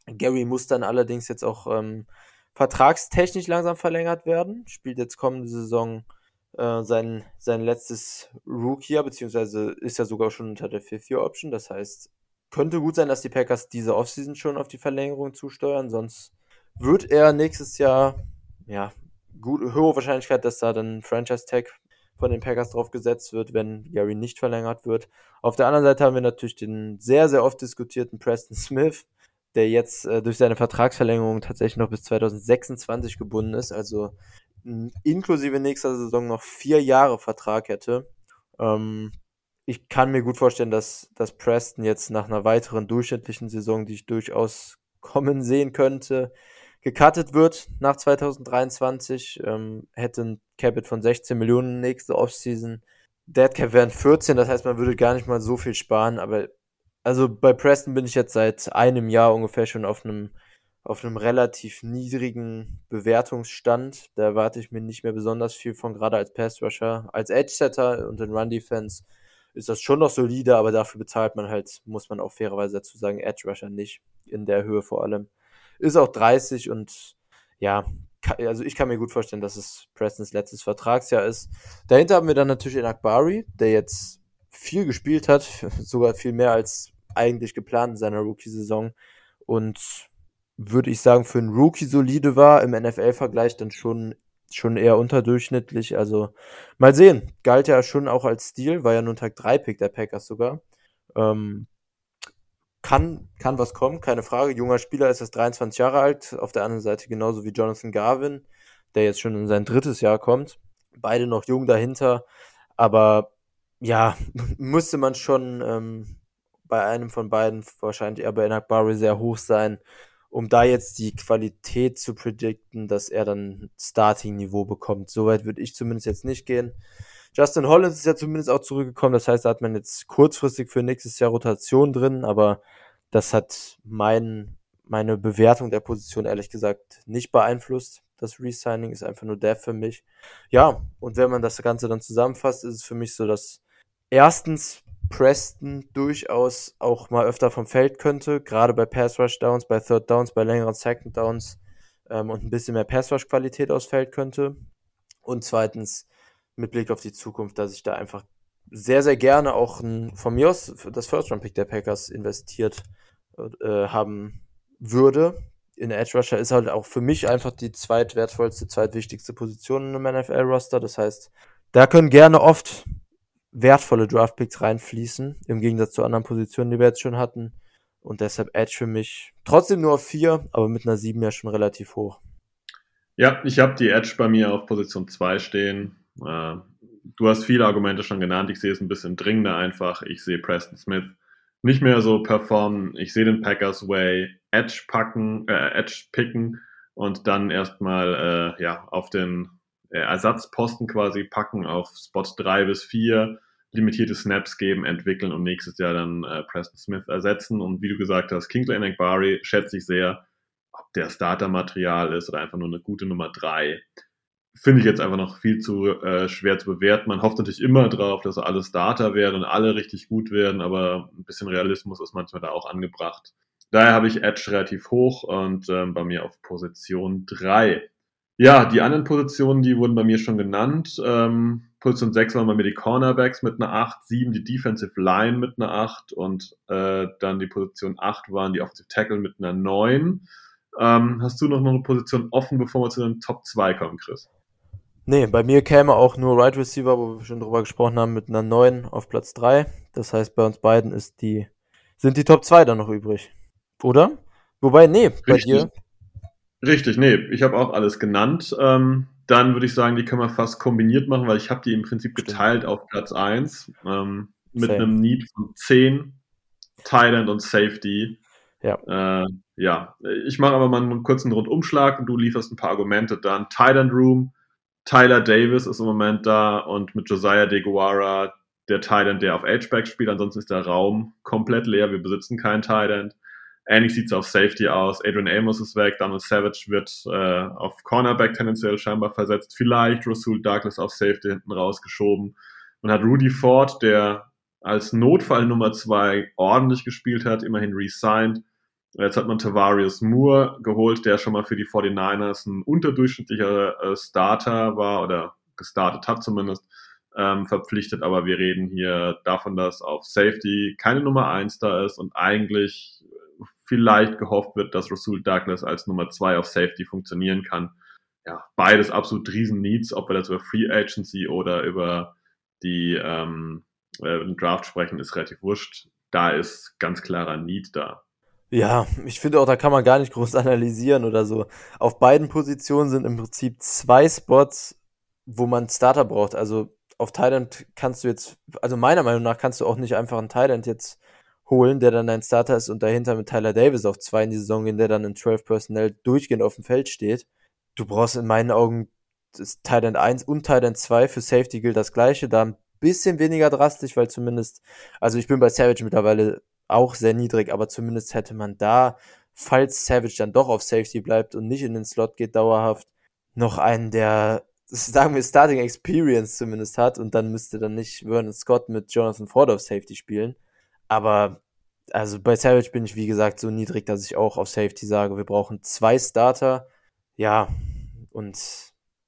B: Gary muss dann allerdings jetzt auch ähm, vertragstechnisch langsam verlängert werden. Spielt jetzt kommende Saison äh, sein, sein letztes Rookie, beziehungsweise ist ja sogar schon unter der Fifth-Year-Option. Das heißt, könnte gut sein, dass die Packers diese Offseason schon auf die Verlängerung zusteuern. Sonst wird er nächstes Jahr, ja, gut, hohe Wahrscheinlichkeit, dass da dann Franchise-Tag von den Packers drauf gesetzt wird, wenn Gary nicht verlängert wird. Auf der anderen Seite haben wir natürlich den sehr, sehr oft diskutierten Preston Smith, der jetzt äh, durch seine Vertragsverlängerung tatsächlich noch bis 2026 gebunden ist, also inklusive nächster Saison noch vier Jahre Vertrag hätte. Ähm, ich kann mir gut vorstellen, dass, dass Preston jetzt nach einer weiteren durchschnittlichen Saison, die ich durchaus kommen sehen könnte, gecuttet wird nach 2023. Ähm, hätte ein Capit von 16 Millionen nächste Offseason. Dead Cap wären 14, das heißt, man würde gar nicht mal so viel sparen, aber also bei Preston bin ich jetzt seit einem Jahr ungefähr schon auf einem auf einem relativ niedrigen Bewertungsstand. Da erwarte ich mir nicht mehr besonders viel von, gerade als Pass Rusher. Als Edge Setter und in Run Defense ist das schon noch solide, aber dafür bezahlt man halt, muss man auch fairerweise dazu sagen, Edge Rusher nicht. In der Höhe vor allem. Ist auch 30 und ja, also ich kann mir gut vorstellen, dass es Prestons letztes Vertragsjahr ist. Dahinter haben wir dann natürlich den Akbari, der jetzt viel gespielt hat, <laughs> sogar viel mehr als eigentlich geplant in seiner Rookie-Saison und würde ich sagen, für einen Rookie solide war, im NFL-Vergleich dann schon, schon eher unterdurchschnittlich. Also mal sehen. Galt ja schon auch als Stil, war ja nun Tag 3 Pick der Packers sogar. Ähm, kann, kann was kommen, keine Frage. Junger Spieler ist erst 23 Jahre alt. Auf der anderen Seite genauso wie Jonathan Garvin, der jetzt schon in sein drittes Jahr kommt. Beide noch jung dahinter. Aber ja, <laughs> müsste man schon ähm, bei einem von beiden, wahrscheinlich eher bei Enak Barry, sehr hoch sein, um da jetzt die Qualität zu predikten, dass er dann Starting-Niveau bekommt. Soweit würde ich zumindest jetzt nicht gehen. Justin Hollins ist ja zumindest auch zurückgekommen, das heißt, da hat man jetzt kurzfristig für nächstes Jahr Rotation drin, aber das hat mein, meine Bewertung der Position ehrlich gesagt nicht beeinflusst. Das Resigning ist einfach nur der für mich. Ja, und wenn man das Ganze dann zusammenfasst, ist es für mich so, dass erstens Preston durchaus auch mal öfter vom Feld könnte, gerade bei Pass Rush Downs, bei Third Downs, bei längeren Second Downs ähm, und ein bisschen mehr Pass Rush Qualität ausfällt könnte. Und zweitens mit Blick auf die Zukunft, dass ich da einfach sehr, sehr gerne auch ein, von mir aus das First Round Pick der Packers investiert äh, haben würde. In Edge Rusher ist halt auch für mich einfach die zweitwertvollste, zweitwichtigste Position im NFL Roster. Das heißt, da können gerne oft wertvolle Draftpicks reinfließen, im Gegensatz zu anderen Positionen, die wir jetzt schon hatten. Und deshalb Edge für mich trotzdem nur auf 4, aber mit einer 7 ja schon relativ hoch.
A: Ja, ich habe die Edge bei mir auf Position 2 stehen. Äh, du hast viele Argumente schon genannt. Ich sehe es ein bisschen dringender einfach. Ich sehe Preston Smith nicht mehr so performen. Ich sehe den Packers Way Edge packen, äh, Edge picken und dann erstmal äh, ja, auf den äh, Ersatzposten quasi packen auf Spot 3 bis 4 limitierte Snaps geben, entwickeln und nächstes Jahr dann äh, Preston Smith ersetzen. Und wie du gesagt hast, Kingsley Enagbari schätze ich sehr, ob der Startermaterial ist oder einfach nur eine gute Nummer drei. Finde ich jetzt einfach noch viel zu äh, schwer zu bewerten. Man hofft natürlich immer drauf, dass alle Starter werden und alle richtig gut werden, aber ein bisschen Realismus ist manchmal da auch angebracht. Daher habe ich Edge relativ hoch und ähm, bei mir auf Position drei. Ja, die anderen Positionen, die wurden bei mir schon genannt. Ähm, Position 6 waren bei mir die Cornerbacks mit einer 8, 7 die Defensive Line mit einer 8 und äh, dann die Position 8 waren die Offensive Tackle mit einer 9. Ähm, hast du noch eine Position offen, bevor wir zu den Top 2 kommen, Chris?
B: Nee, bei mir käme auch nur Right Receiver, wo wir schon drüber gesprochen haben, mit einer 9 auf Platz 3. Das heißt, bei uns beiden ist die, sind die Top 2 dann noch übrig. Oder? Wobei, nee, bei
A: Richtig.
B: dir.
A: Richtig, nee, ich habe auch alles genannt. Ähm, dann würde ich sagen, die können wir fast kombiniert machen, weil ich habe die im Prinzip geteilt auf Platz 1 ähm, mit
B: Same.
A: einem Need von 10, Thailand und Safety.
B: Ja.
A: Äh, ja, ich mache aber mal einen kurzen Rundumschlag und du lieferst ein paar Argumente dann. Thailand Room, Tyler Davis ist im Moment da und mit Josiah DeGuara der Thailand, der auf H-Back spielt. Ansonsten ist der Raum komplett leer. Wir besitzen keinen Thailand. Ähnlich sieht es auf Safety aus. Adrian Amos ist weg. Donald Savage wird äh, auf Cornerback tendenziell scheinbar versetzt. Vielleicht Rasul Douglas auf Safety hinten rausgeschoben. Man hat Rudy Ford, der als Notfall Nummer zwei ordentlich gespielt hat, immerhin resigned. Jetzt hat man Tavarius Moore geholt, der schon mal für die 49ers ein unterdurchschnittlicher äh, Starter war oder gestartet hat zumindest, ähm, verpflichtet. Aber wir reden hier davon, dass auf Safety keine Nummer eins da ist und eigentlich vielleicht gehofft wird, dass Rasul Douglas als Nummer zwei auf Safety funktionieren kann. Ja, beides absolut riesen Needs, ob wir das über Free Agency oder über die ähm, äh, Draft sprechen, ist relativ wurscht. Da ist ganz klarer Need da.
B: Ja, ich finde auch, da kann man gar nicht groß <laughs> analysieren oder so. Auf beiden Positionen sind im Prinzip zwei Spots, wo man Starter braucht. Also auf Thailand kannst du jetzt, also meiner Meinung nach kannst du auch nicht einfach einen Thailand jetzt holen, der dann ein Starter ist und dahinter mit Tyler Davis auf zwei in die Saison gehen, der dann in 12 Personnel durchgehend auf dem Feld steht. Du brauchst in meinen Augen das Thailand 1 und Thailand 2. Für Safety gilt das gleiche. Da ein bisschen weniger drastisch, weil zumindest, also ich bin bei Savage mittlerweile auch sehr niedrig, aber zumindest hätte man da, falls Savage dann doch auf Safety bleibt und nicht in den Slot geht dauerhaft, noch einen, der, sagen wir, Starting Experience zumindest hat und dann müsste dann nicht Vernon Scott mit Jonathan Ford auf Safety spielen. Aber also bei Savage bin ich, wie gesagt, so niedrig, dass ich auch auf Safety sage, wir brauchen zwei Starter. Ja, und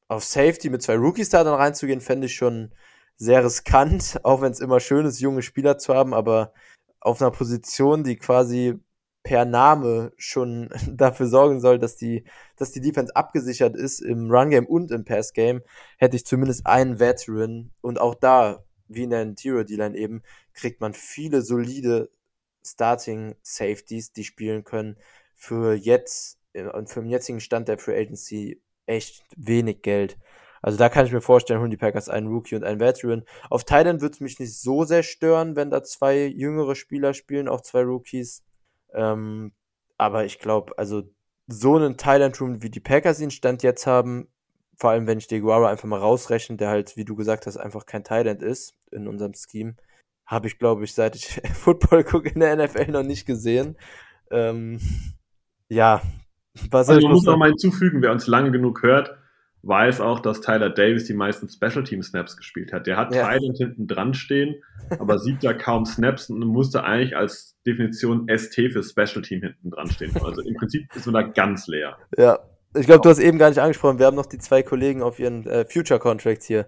B: auf Safety mit zwei Rookie-Startern reinzugehen, fände ich schon sehr riskant, <laughs> auch wenn es immer schön ist, junge Spieler zu haben, aber auf einer Position, die quasi per Name schon <laughs> dafür sorgen soll, dass die, dass die Defense abgesichert ist im Run-Game und im Pass-Game, hätte ich zumindest einen Veteran und auch da, wie in der Interior-D-Line eben, kriegt man viele solide Starting Safeties, die spielen können, für jetzt und für den jetzigen Stand der Free Agency echt wenig Geld. Also da kann ich mir vorstellen, holen die Packers einen Rookie und einen Veteran. Auf Thailand wird es mich nicht so sehr stören, wenn da zwei jüngere Spieler spielen, auch zwei Rookies. Ähm, aber ich glaube, also so einen Thailand Room wie die Packers ihn Stand jetzt haben, vor allem wenn ich Deguara einfach mal rausrechne, der halt, wie du gesagt hast, einfach kein Thailand ist in unserem Scheme, habe ich, glaube ich, seit ich <laughs> Football gucke in der NFL noch nicht gesehen. Ähm, ja,
A: was also man muss noch mal hinzufügen, wer uns lange genug hört, weiß auch, dass Tyler Davis die meisten Special Team Snaps gespielt hat. Der hat ja. Thailand hinten dran stehen, aber sieht da kaum Snaps und musste eigentlich als Definition ST für Special Team hinten dran stehen. Also im Prinzip ist man da ganz leer.
B: Ja, ich glaube, du hast eben gar nicht angesprochen. Wir haben noch die zwei Kollegen auf ihren äh, Future Contracts hier.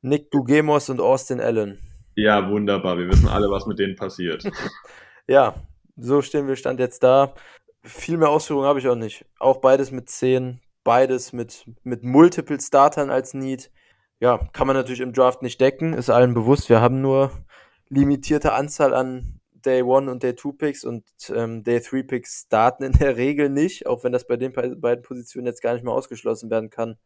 B: Nick Bugemos und Austin Allen.
A: Ja, wunderbar. Wir wissen alle, was mit denen passiert. <laughs>
B: ja, so stehen wir Stand jetzt da. Viel mehr Ausführungen habe ich auch nicht. Auch beides mit 10, beides mit, mit Multiple Startern als Need. Ja, kann man natürlich im Draft nicht decken, ist allen bewusst. Wir haben nur limitierte Anzahl an Day 1 und Day 2 Picks und ähm, Day 3 Picks starten in der <laughs> Regel nicht, auch wenn das bei den beiden Positionen jetzt gar nicht mehr ausgeschlossen werden kann,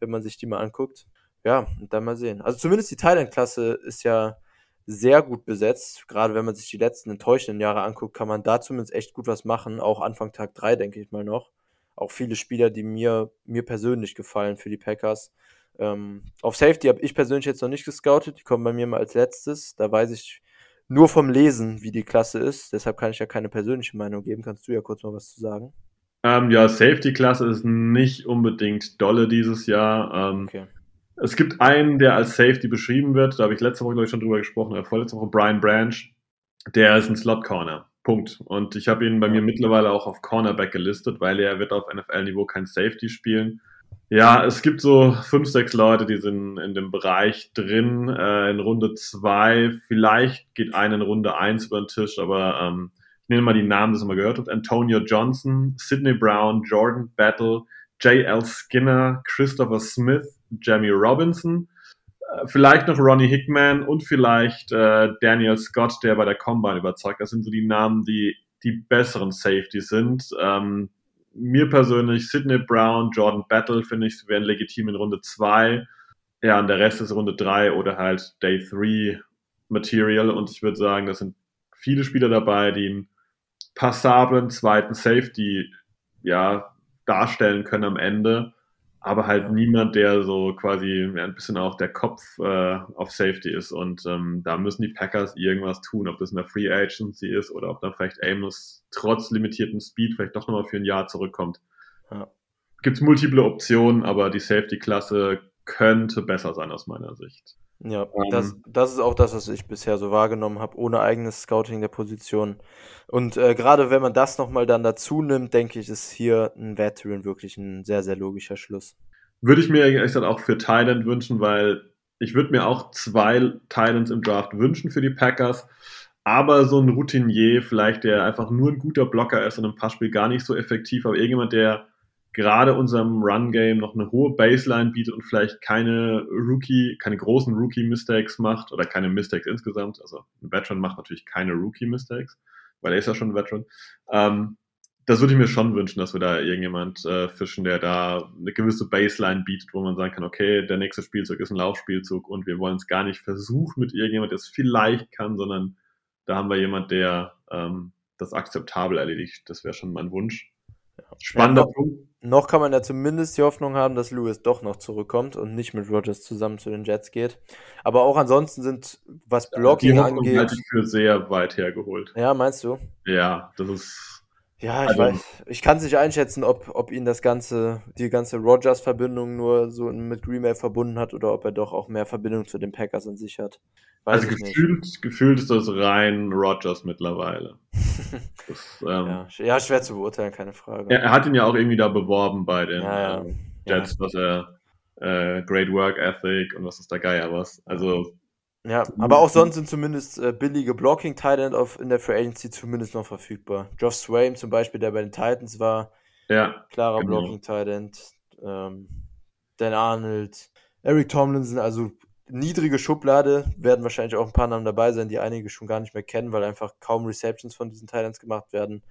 B: wenn man sich die mal anguckt. Ja, und dann mal sehen. Also zumindest die Thailand-Klasse ist ja sehr gut besetzt. Gerade wenn man sich die letzten enttäuschenden Jahre anguckt, kann man da zumindest echt gut was machen. Auch Anfang Tag 3, denke ich mal noch. Auch viele Spieler, die mir, mir persönlich gefallen für die Packers. Ähm, auf Safety habe ich persönlich jetzt noch nicht gescoutet. Die kommen bei mir mal als letztes. Da weiß ich nur vom Lesen, wie die Klasse ist. Deshalb kann ich ja keine persönliche Meinung geben. Kannst du ja kurz mal was zu sagen?
A: Ähm, ja, Safety-Klasse ist nicht unbedingt dolle dieses Jahr. Ähm, okay. Es gibt einen, der als Safety beschrieben wird, da habe ich letzte Woche, glaube ich, schon drüber gesprochen, oder vorletzte Woche, Brian Branch. Der ist ein Slot-Corner. Punkt. Und ich habe ihn bei mir mittlerweile auch auf Cornerback gelistet, weil er wird auf NFL-Niveau kein Safety spielen. Ja, es gibt so fünf, sechs Leute, die sind in dem Bereich drin, äh, in Runde zwei. Vielleicht geht einer in Runde eins über den Tisch, aber ähm, ich nehme mal die Namen, die ihr mal gehört habt. Antonio Johnson, Sidney Brown, Jordan Battle, J.L. Skinner, Christopher Smith, Jamie Robinson, vielleicht noch Ronnie Hickman und vielleicht äh, Daniel Scott, der bei der Combine überzeugt. Das sind so die Namen, die die besseren Safety sind. Ähm, mir persönlich Sidney Brown, Jordan Battle finde ich, wären legitim in Runde 2. Ja, und der Rest ist Runde 3 oder halt Day 3 Material. Und ich würde sagen, das sind viele Spieler dabei, die einen passablen zweiten Safety ja, darstellen können am Ende aber halt niemand, der so quasi ein bisschen auch der Kopf äh, auf Safety ist. Und ähm, da müssen die Packers irgendwas tun, ob das in der Free Agency ist oder ob dann vielleicht Amos trotz limitiertem Speed vielleicht doch nochmal für ein Jahr zurückkommt. Ja. Gibt es multiple Optionen, aber die Safety-Klasse könnte besser sein aus meiner Sicht.
B: Ja, um, ähm, das, das ist auch das, was ich bisher so wahrgenommen habe, ohne eigenes Scouting der Position. Und äh, gerade wenn man das nochmal dann dazu nimmt, denke ich, ist hier ein Veteran wirklich ein sehr, sehr logischer Schluss.
A: würde ich mir ehrlich gesagt auch für Thailand wünschen, weil ich würde mir auch zwei Thailands im Draft wünschen für die Packers. Aber so ein Routinier, vielleicht der einfach nur ein guter Blocker ist und im Passspiel gar nicht so effektiv, aber irgendjemand, der gerade unserem Run-Game noch eine hohe Baseline bietet und vielleicht keine Rookie, keine großen Rookie-Mistakes macht oder keine Mistakes insgesamt. Also ein Veteran macht natürlich keine Rookie-Mistakes, weil er ist ja schon ein Veteran. Ähm, das würde ich mir schon wünschen, dass wir da irgendjemand äh, fischen, der da eine gewisse Baseline bietet, wo man sagen kann, okay, der nächste Spielzug ist ein Laufspielzug und wir wollen es gar nicht versuchen mit irgendjemand, der es vielleicht kann, sondern da haben wir jemand, der ähm, das akzeptabel erledigt. Das wäre schon mein Wunsch.
B: Spannender ja, noch, Punkt. Noch kann man ja zumindest die Hoffnung haben, dass Lewis doch noch zurückkommt und nicht mit Rogers zusammen zu den Jets geht. Aber auch ansonsten sind, was Blocking ja, die angeht. Halte
A: ich für sehr weit hergeholt.
B: Ja, meinst du?
A: Ja, das ist
B: ja, ich also, weiß. Ich kann es nicht einschätzen, ob, ob ihn das ganze, die ganze Rogers-Verbindung nur so mit Green Bay verbunden hat oder ob er doch auch mehr Verbindung zu den Packers an sich hat.
A: Weiß also gefühlt, gefühlt ist das rein Rogers mittlerweile. <laughs>
B: das, ähm, ja, ja, schwer zu beurteilen, keine Frage.
A: Er, er, hat ihn ja auch irgendwie da beworben bei den ja, ähm, Jets, was er äh, Great Work Ethic und was ist da Geier was. Also
B: ja, aber auch sonst sind zumindest äh, billige blocking Titan in der Free Agency zumindest noch verfügbar. Josh Swain zum Beispiel, der bei den Titans war,
A: ja,
B: klarer genau. blocking Titan. Ähm, Dan Arnold, Eric Tomlinson, also niedrige Schublade, werden wahrscheinlich auch ein paar Namen dabei sein, die einige schon gar nicht mehr kennen, weil einfach kaum Receptions von diesen Titans gemacht werden.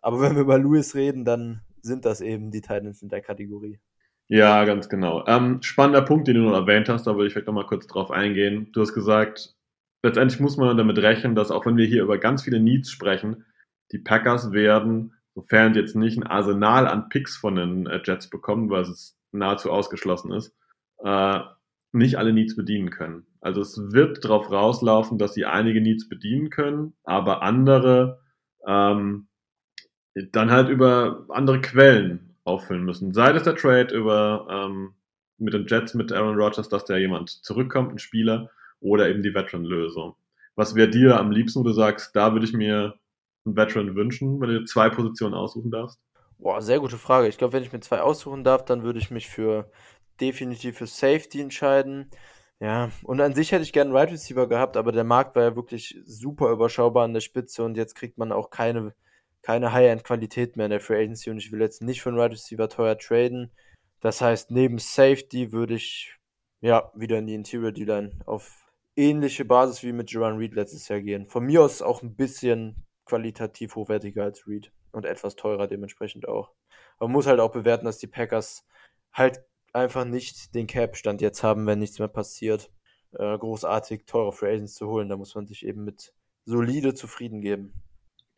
B: Aber <laughs> wenn wir über Lewis reden, dann sind das eben die Titans in der Kategorie.
A: Ja, ganz genau. Ähm, spannender Punkt, den du noch erwähnt hast, da würde ich vielleicht noch mal kurz drauf eingehen. Du hast gesagt, letztendlich muss man damit rechnen, dass auch wenn wir hier über ganz viele Needs sprechen, die Packers werden, sofern sie jetzt nicht ein Arsenal an Picks von den äh, Jets bekommen, weil es nahezu ausgeschlossen ist, äh, nicht alle Needs bedienen können. Also es wird darauf rauslaufen, dass sie einige Needs bedienen können, aber andere ähm, dann halt über andere Quellen auffüllen müssen. Sei das der Trade über ähm, mit den Jets, mit Aaron Rodgers, dass da jemand zurückkommt, ein Spieler, oder eben die Veteran-Lösung. Was wäre dir am liebsten, wo du sagst, da würde ich mir einen Veteran wünschen, wenn du dir zwei Positionen aussuchen darfst?
B: Boah, sehr gute Frage. Ich glaube, wenn ich mir zwei aussuchen darf, dann würde ich mich für definitiv für Safety entscheiden. Ja, und an sich hätte ich gerne einen Right Receiver gehabt, aber der Markt war ja wirklich super überschaubar an der Spitze und jetzt kriegt man auch keine keine High-End-Qualität mehr in der Free Agency und ich will jetzt nicht für einen Wide Receiver teuer traden. Das heißt, neben Safety würde ich ja wieder in die Interior D-Line auf ähnliche Basis wie mit Jerron Reed letztes Jahr gehen. Von mir aus auch ein bisschen qualitativ hochwertiger als Reed und etwas teurer dementsprechend auch. Man muss halt auch bewerten, dass die Packers halt einfach nicht den Cap-Stand jetzt haben, wenn nichts mehr passiert, äh, großartig teure Free Agents zu holen. Da muss man sich eben mit solide zufrieden geben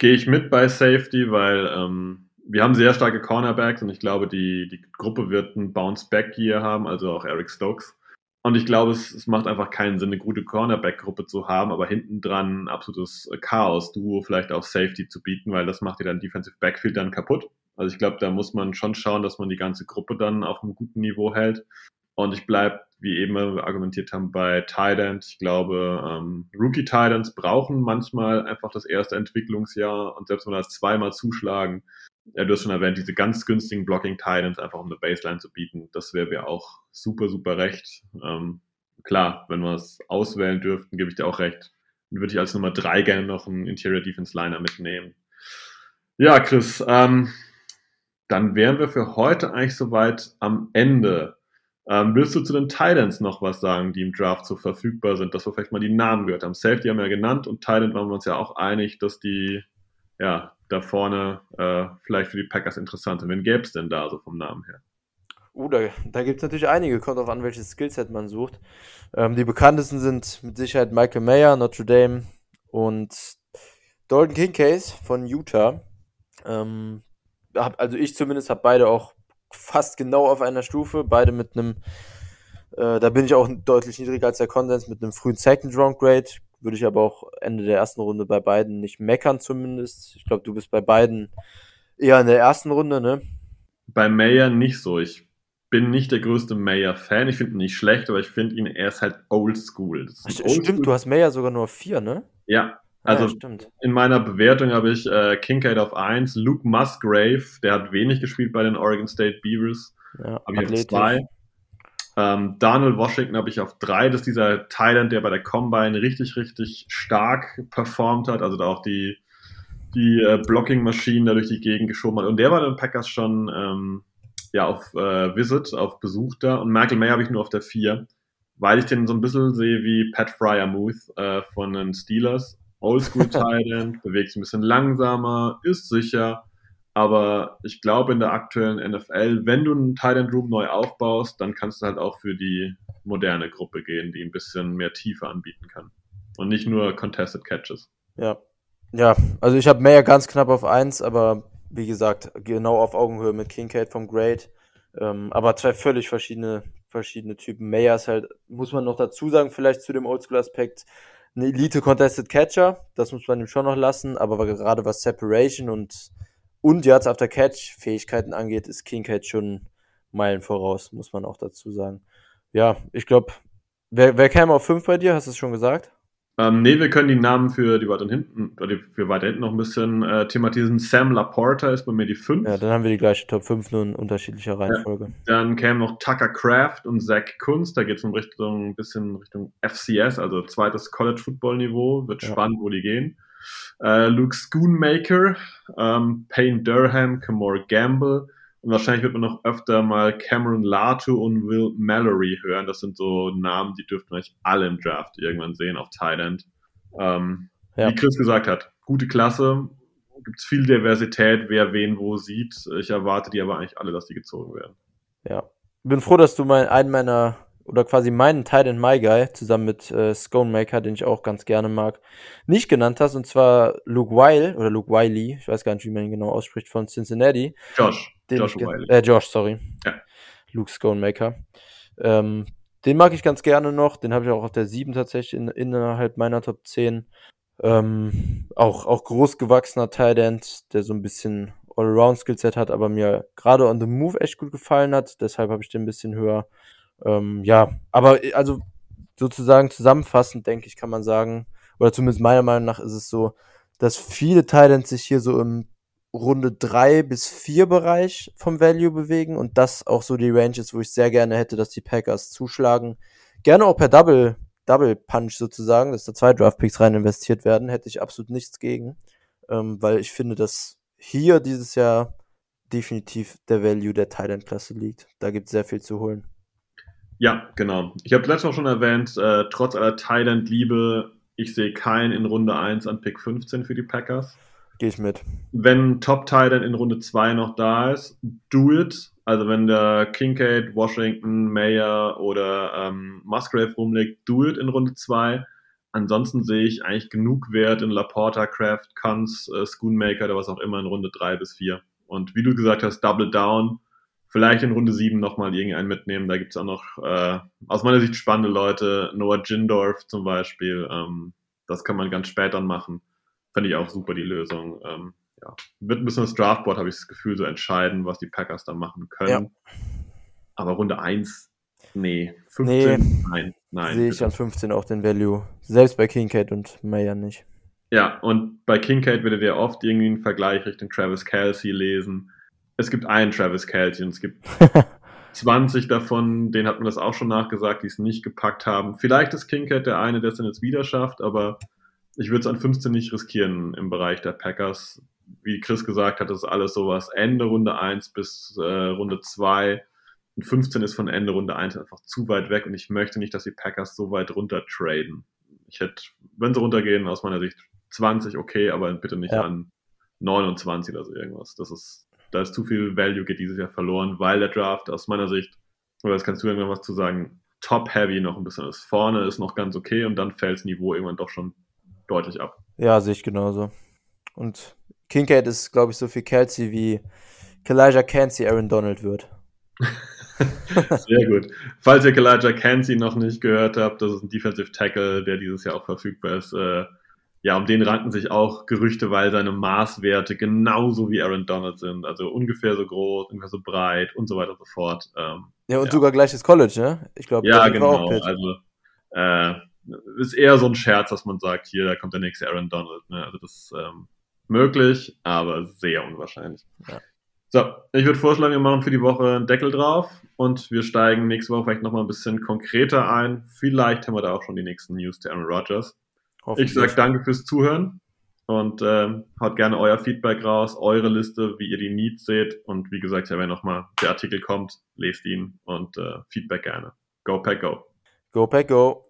A: gehe ich mit bei Safety, weil ähm, wir haben sehr starke Cornerbacks und ich glaube, die, die Gruppe wird einen Bounce-Back hier haben, also auch Eric Stokes. Und ich glaube, es, es macht einfach keinen Sinn, eine gute Cornerback-Gruppe zu haben, aber hinten dran ein absolutes Chaos-Duo vielleicht auf Safety zu bieten, weil das macht dir dann Defensive Backfield dann kaputt. Also ich glaube, da muss man schon schauen, dass man die ganze Gruppe dann auf einem guten Niveau hält. Und ich bleibe, wie eben wir argumentiert haben, bei Tident. Ich glaube, ähm, Rookie Tidents brauchen manchmal einfach das erste Entwicklungsjahr und selbst wenn das zweimal zuschlagen, ja, du hast schon erwähnt, diese ganz günstigen Blocking Tidents einfach um eine Baseline zu bieten, das wäre mir auch super, super recht. Ähm, klar, wenn wir es auswählen dürften, gebe ich dir auch recht. Dann würde ich als Nummer drei gerne noch einen Interior Defense Liner mitnehmen. Ja, Chris, ähm, dann wären wir für heute eigentlich soweit am Ende ähm, willst du zu den Titans noch was sagen, die im Draft so verfügbar sind, dass wir vielleicht mal die Namen gehört haben? Safety haben wir ja genannt und Titan waren wir uns ja auch einig, dass die ja da vorne äh, vielleicht für die Packers interessant sind. Wen gäbe es denn da so vom Namen her?
B: Uh, da, da gibt es natürlich einige, kommt auf an, welches Skillset man sucht. Ähm, die bekanntesten sind mit Sicherheit Michael Mayer, Notre Dame und Dalton Kincaid von Utah. Ähm, also ich zumindest habe beide auch fast genau auf einer Stufe, beide mit einem, äh, da bin ich auch deutlich niedriger als der Konsens, mit einem frühen Second Round Grade. Würde ich aber auch Ende der ersten Runde bei beiden nicht meckern zumindest. Ich glaube, du bist bei beiden eher in der ersten Runde, ne?
A: Bei Mayer nicht so. Ich bin nicht der größte Mayer-Fan. Ich finde ihn nicht schlecht, aber ich finde ihn, er ist halt oldschool.
B: Old Stimmt, du hast Mayer sogar nur vier, ne?
A: Ja, also ja, in meiner Bewertung habe ich äh, Kincaid auf 1, Luke Musgrave, der hat wenig gespielt bei den Oregon State Beavers. Ja, habe ich auf 2. Ähm, Daniel Washington habe ich auf drei. Das ist dieser Thailand, der bei der Combine richtig, richtig stark performt hat. Also da auch die, die äh, Blocking-Maschinen da durch die Gegend geschoben hat. Und der war den Packers schon ähm, ja, auf äh, Visit, auf Besuch da. Und Michael May habe ich nur auf der vier, weil ich den so ein bisschen sehe wie Pat Fryermuth äh, von den Steelers. Oldschool Thailand, <laughs> bewegt sich ein bisschen langsamer, ist sicher aber ich glaube, in der aktuellen NFL, wenn du einen Tight Room neu aufbaust, dann kannst du halt auch für die moderne Gruppe gehen, die ein bisschen mehr Tiefe anbieten kann. Und nicht nur Contested Catches.
B: Ja. Ja, also ich habe Mayer ganz knapp auf 1, aber wie gesagt, genau auf Augenhöhe mit Kincaid vom Great. Ähm, aber zwei völlig verschiedene, verschiedene Typen. Mayer ist halt, muss man noch dazu sagen, vielleicht zu dem Oldschool-Aspekt, eine Elite Contested Catcher. Das muss man ihm schon noch lassen, aber gerade was Separation und und Yards after Catch Fähigkeiten angeht, ist Kincaid schon Meilen voraus, muss man auch dazu sagen. Ja, ich glaube, wer, wer käme auf 5 bei dir? Hast du es schon gesagt?
A: Ähm, nee, wir können die Namen für die weiter hinten, oder für weiter hinten noch ein bisschen äh, thematisieren. Sam Laporta ist bei mir die 5.
B: Ja, dann haben wir die gleiche Top 5, nur in unterschiedlicher Reihenfolge. Ja,
A: dann kämen noch Tucker Craft und Zach Kunz. Da geht es um Richtung, ein bisschen Richtung FCS, also zweites College Football Niveau. Wird ja. spannend, wo die gehen äh, Luke Schoonmaker, ähm, Payne Durham, Kamore Gamble und wahrscheinlich wird man noch öfter mal Cameron Latu und Will Mallory hören. Das sind so Namen, die dürften euch alle im Draft irgendwann sehen auf Thailand. Ähm, ja. Wie Chris gesagt hat, gute Klasse, gibt es viel Diversität, wer wen wo sieht. Ich erwarte die aber eigentlich alle, dass die gezogen werden.
B: Ja, bin froh, dass du mal einen meiner oder quasi meinen Titan My Guy zusammen mit äh, Sconemaker, den ich auch ganz gerne mag, nicht genannt hast, und zwar Luke Weil oder Luke Wiley, ich weiß gar nicht, wie man ihn genau ausspricht, von Cincinnati.
A: Josh.
B: Den Josh Wiley. Äh, Josh, sorry. Ja. Luke Sconemaker. Ähm, den mag ich ganz gerne noch, den habe ich auch auf der 7 tatsächlich in, innerhalb meiner Top 10. Ähm, auch, auch großgewachsener Tight der so ein bisschen Allround-Skillset hat, aber mir gerade on the Move echt gut gefallen hat. Deshalb habe ich den ein bisschen höher. Ähm, ja, aber äh, also sozusagen zusammenfassend, denke ich, kann man sagen, oder zumindest meiner Meinung nach ist es so, dass viele Titans sich hier so im Runde 3 bis 4 Bereich vom Value bewegen und das auch so die Range ist, wo ich sehr gerne hätte, dass die Packers zuschlagen. Gerne auch per Double, Double Punch sozusagen, dass da zwei Draft Picks rein investiert werden, hätte ich absolut nichts gegen, ähm, weil ich finde, dass hier dieses Jahr definitiv der Value der Titan Klasse liegt. Da gibt es sehr viel zu holen.
A: Ja, genau. Ich habe letztes Mal schon erwähnt, äh, trotz aller Thailand-Liebe, ich sehe keinen in Runde 1 an Pick 15 für die Packers.
B: Gehe ich mit.
A: Wenn Top Thailand in Runde 2 noch da ist, do it. Also wenn der Kincaid, Washington, Mayer oder ähm, Musgrave rumliegt, do it in Runde 2. Ansonsten sehe ich eigentlich genug Wert in Laporta, Craft, Kunz, äh, Schoonmaker oder was auch immer in Runde 3 bis 4. Und wie du gesagt hast, Double Down vielleicht in Runde 7 nochmal irgendeinen mitnehmen. Da gibt es auch noch äh, aus meiner Sicht spannende Leute. Noah Jindorf zum Beispiel. Ähm, das kann man ganz spät dann machen. Fände ich auch super die Lösung. Ähm, ja. Wird ein bisschen das Draftboard, habe ich das Gefühl, so entscheiden, was die Packers da machen können. Ja. Aber Runde 1, nee. 15, nee, nein, nein.
B: Sehe ich an 15 auch den Value. Selbst bei Kincaid und Mayer nicht.
A: Ja, und bei Kincaid werdet ihr oft irgendwie einen Vergleich Richtung Travis Kelsey lesen es gibt einen Travis Kelce und es gibt <laughs> 20 davon, denen hat man das auch schon nachgesagt, die es nicht gepackt haben. Vielleicht ist Kincaid der eine, der es dann jetzt wieder schafft, aber ich würde es an 15 nicht riskieren im Bereich der Packers. Wie Chris gesagt hat, das ist alles sowas Ende Runde 1 bis äh, Runde 2. Und 15 ist von Ende Runde 1 einfach zu weit weg und ich möchte nicht, dass die Packers so weit runter traden. Ich hätte, wenn sie runtergehen, aus meiner Sicht 20 okay, aber bitte nicht ja. an 29 oder so irgendwas. Das ist da ist zu viel Value geht dieses Jahr verloren, weil der Draft aus meiner Sicht, oder das kannst du irgendwann was zu sagen, top-heavy noch ein bisschen ist. Vorne ist noch ganz okay und dann fällt das Niveau irgendwann doch schon deutlich ab.
B: Ja, sehe ich genauso. Und Kincaid ist, glaube ich, so viel Kelsey wie Kalijah Cansey Aaron Donald wird. <laughs>
A: Sehr gut. Falls ihr Kalijah Cansey noch nicht gehört habt, das ist ein Defensive Tackle, der dieses Jahr auch verfügbar ist. Äh, ja, um den ranken sich auch Gerüchte, weil seine Maßwerte genauso wie Aaron Donald sind. Also ungefähr so groß, ungefähr so breit und so weiter und so fort. Ähm,
B: ja, und ja. sogar gleiches College, ne?
A: Ich glaube, ja, genau. Also äh, ist eher so ein Scherz, dass man sagt, hier, da kommt der nächste Aaron Donald. Ne? Also das ist ähm, möglich, aber sehr unwahrscheinlich. Ja. So, ich würde vorschlagen, wir machen für die Woche einen Deckel drauf und wir steigen nächste Woche vielleicht nochmal ein bisschen konkreter ein. Vielleicht haben wir da auch schon die nächsten News zu Aaron Rodgers. Ich sage danke fürs Zuhören und äh, haut gerne euer Feedback raus, eure Liste, wie ihr die Needs seht. Und wie gesagt, ja, wenn nochmal der Artikel kommt, lest ihn und äh, Feedback gerne. Go Pack Go.
B: Go Pack Go.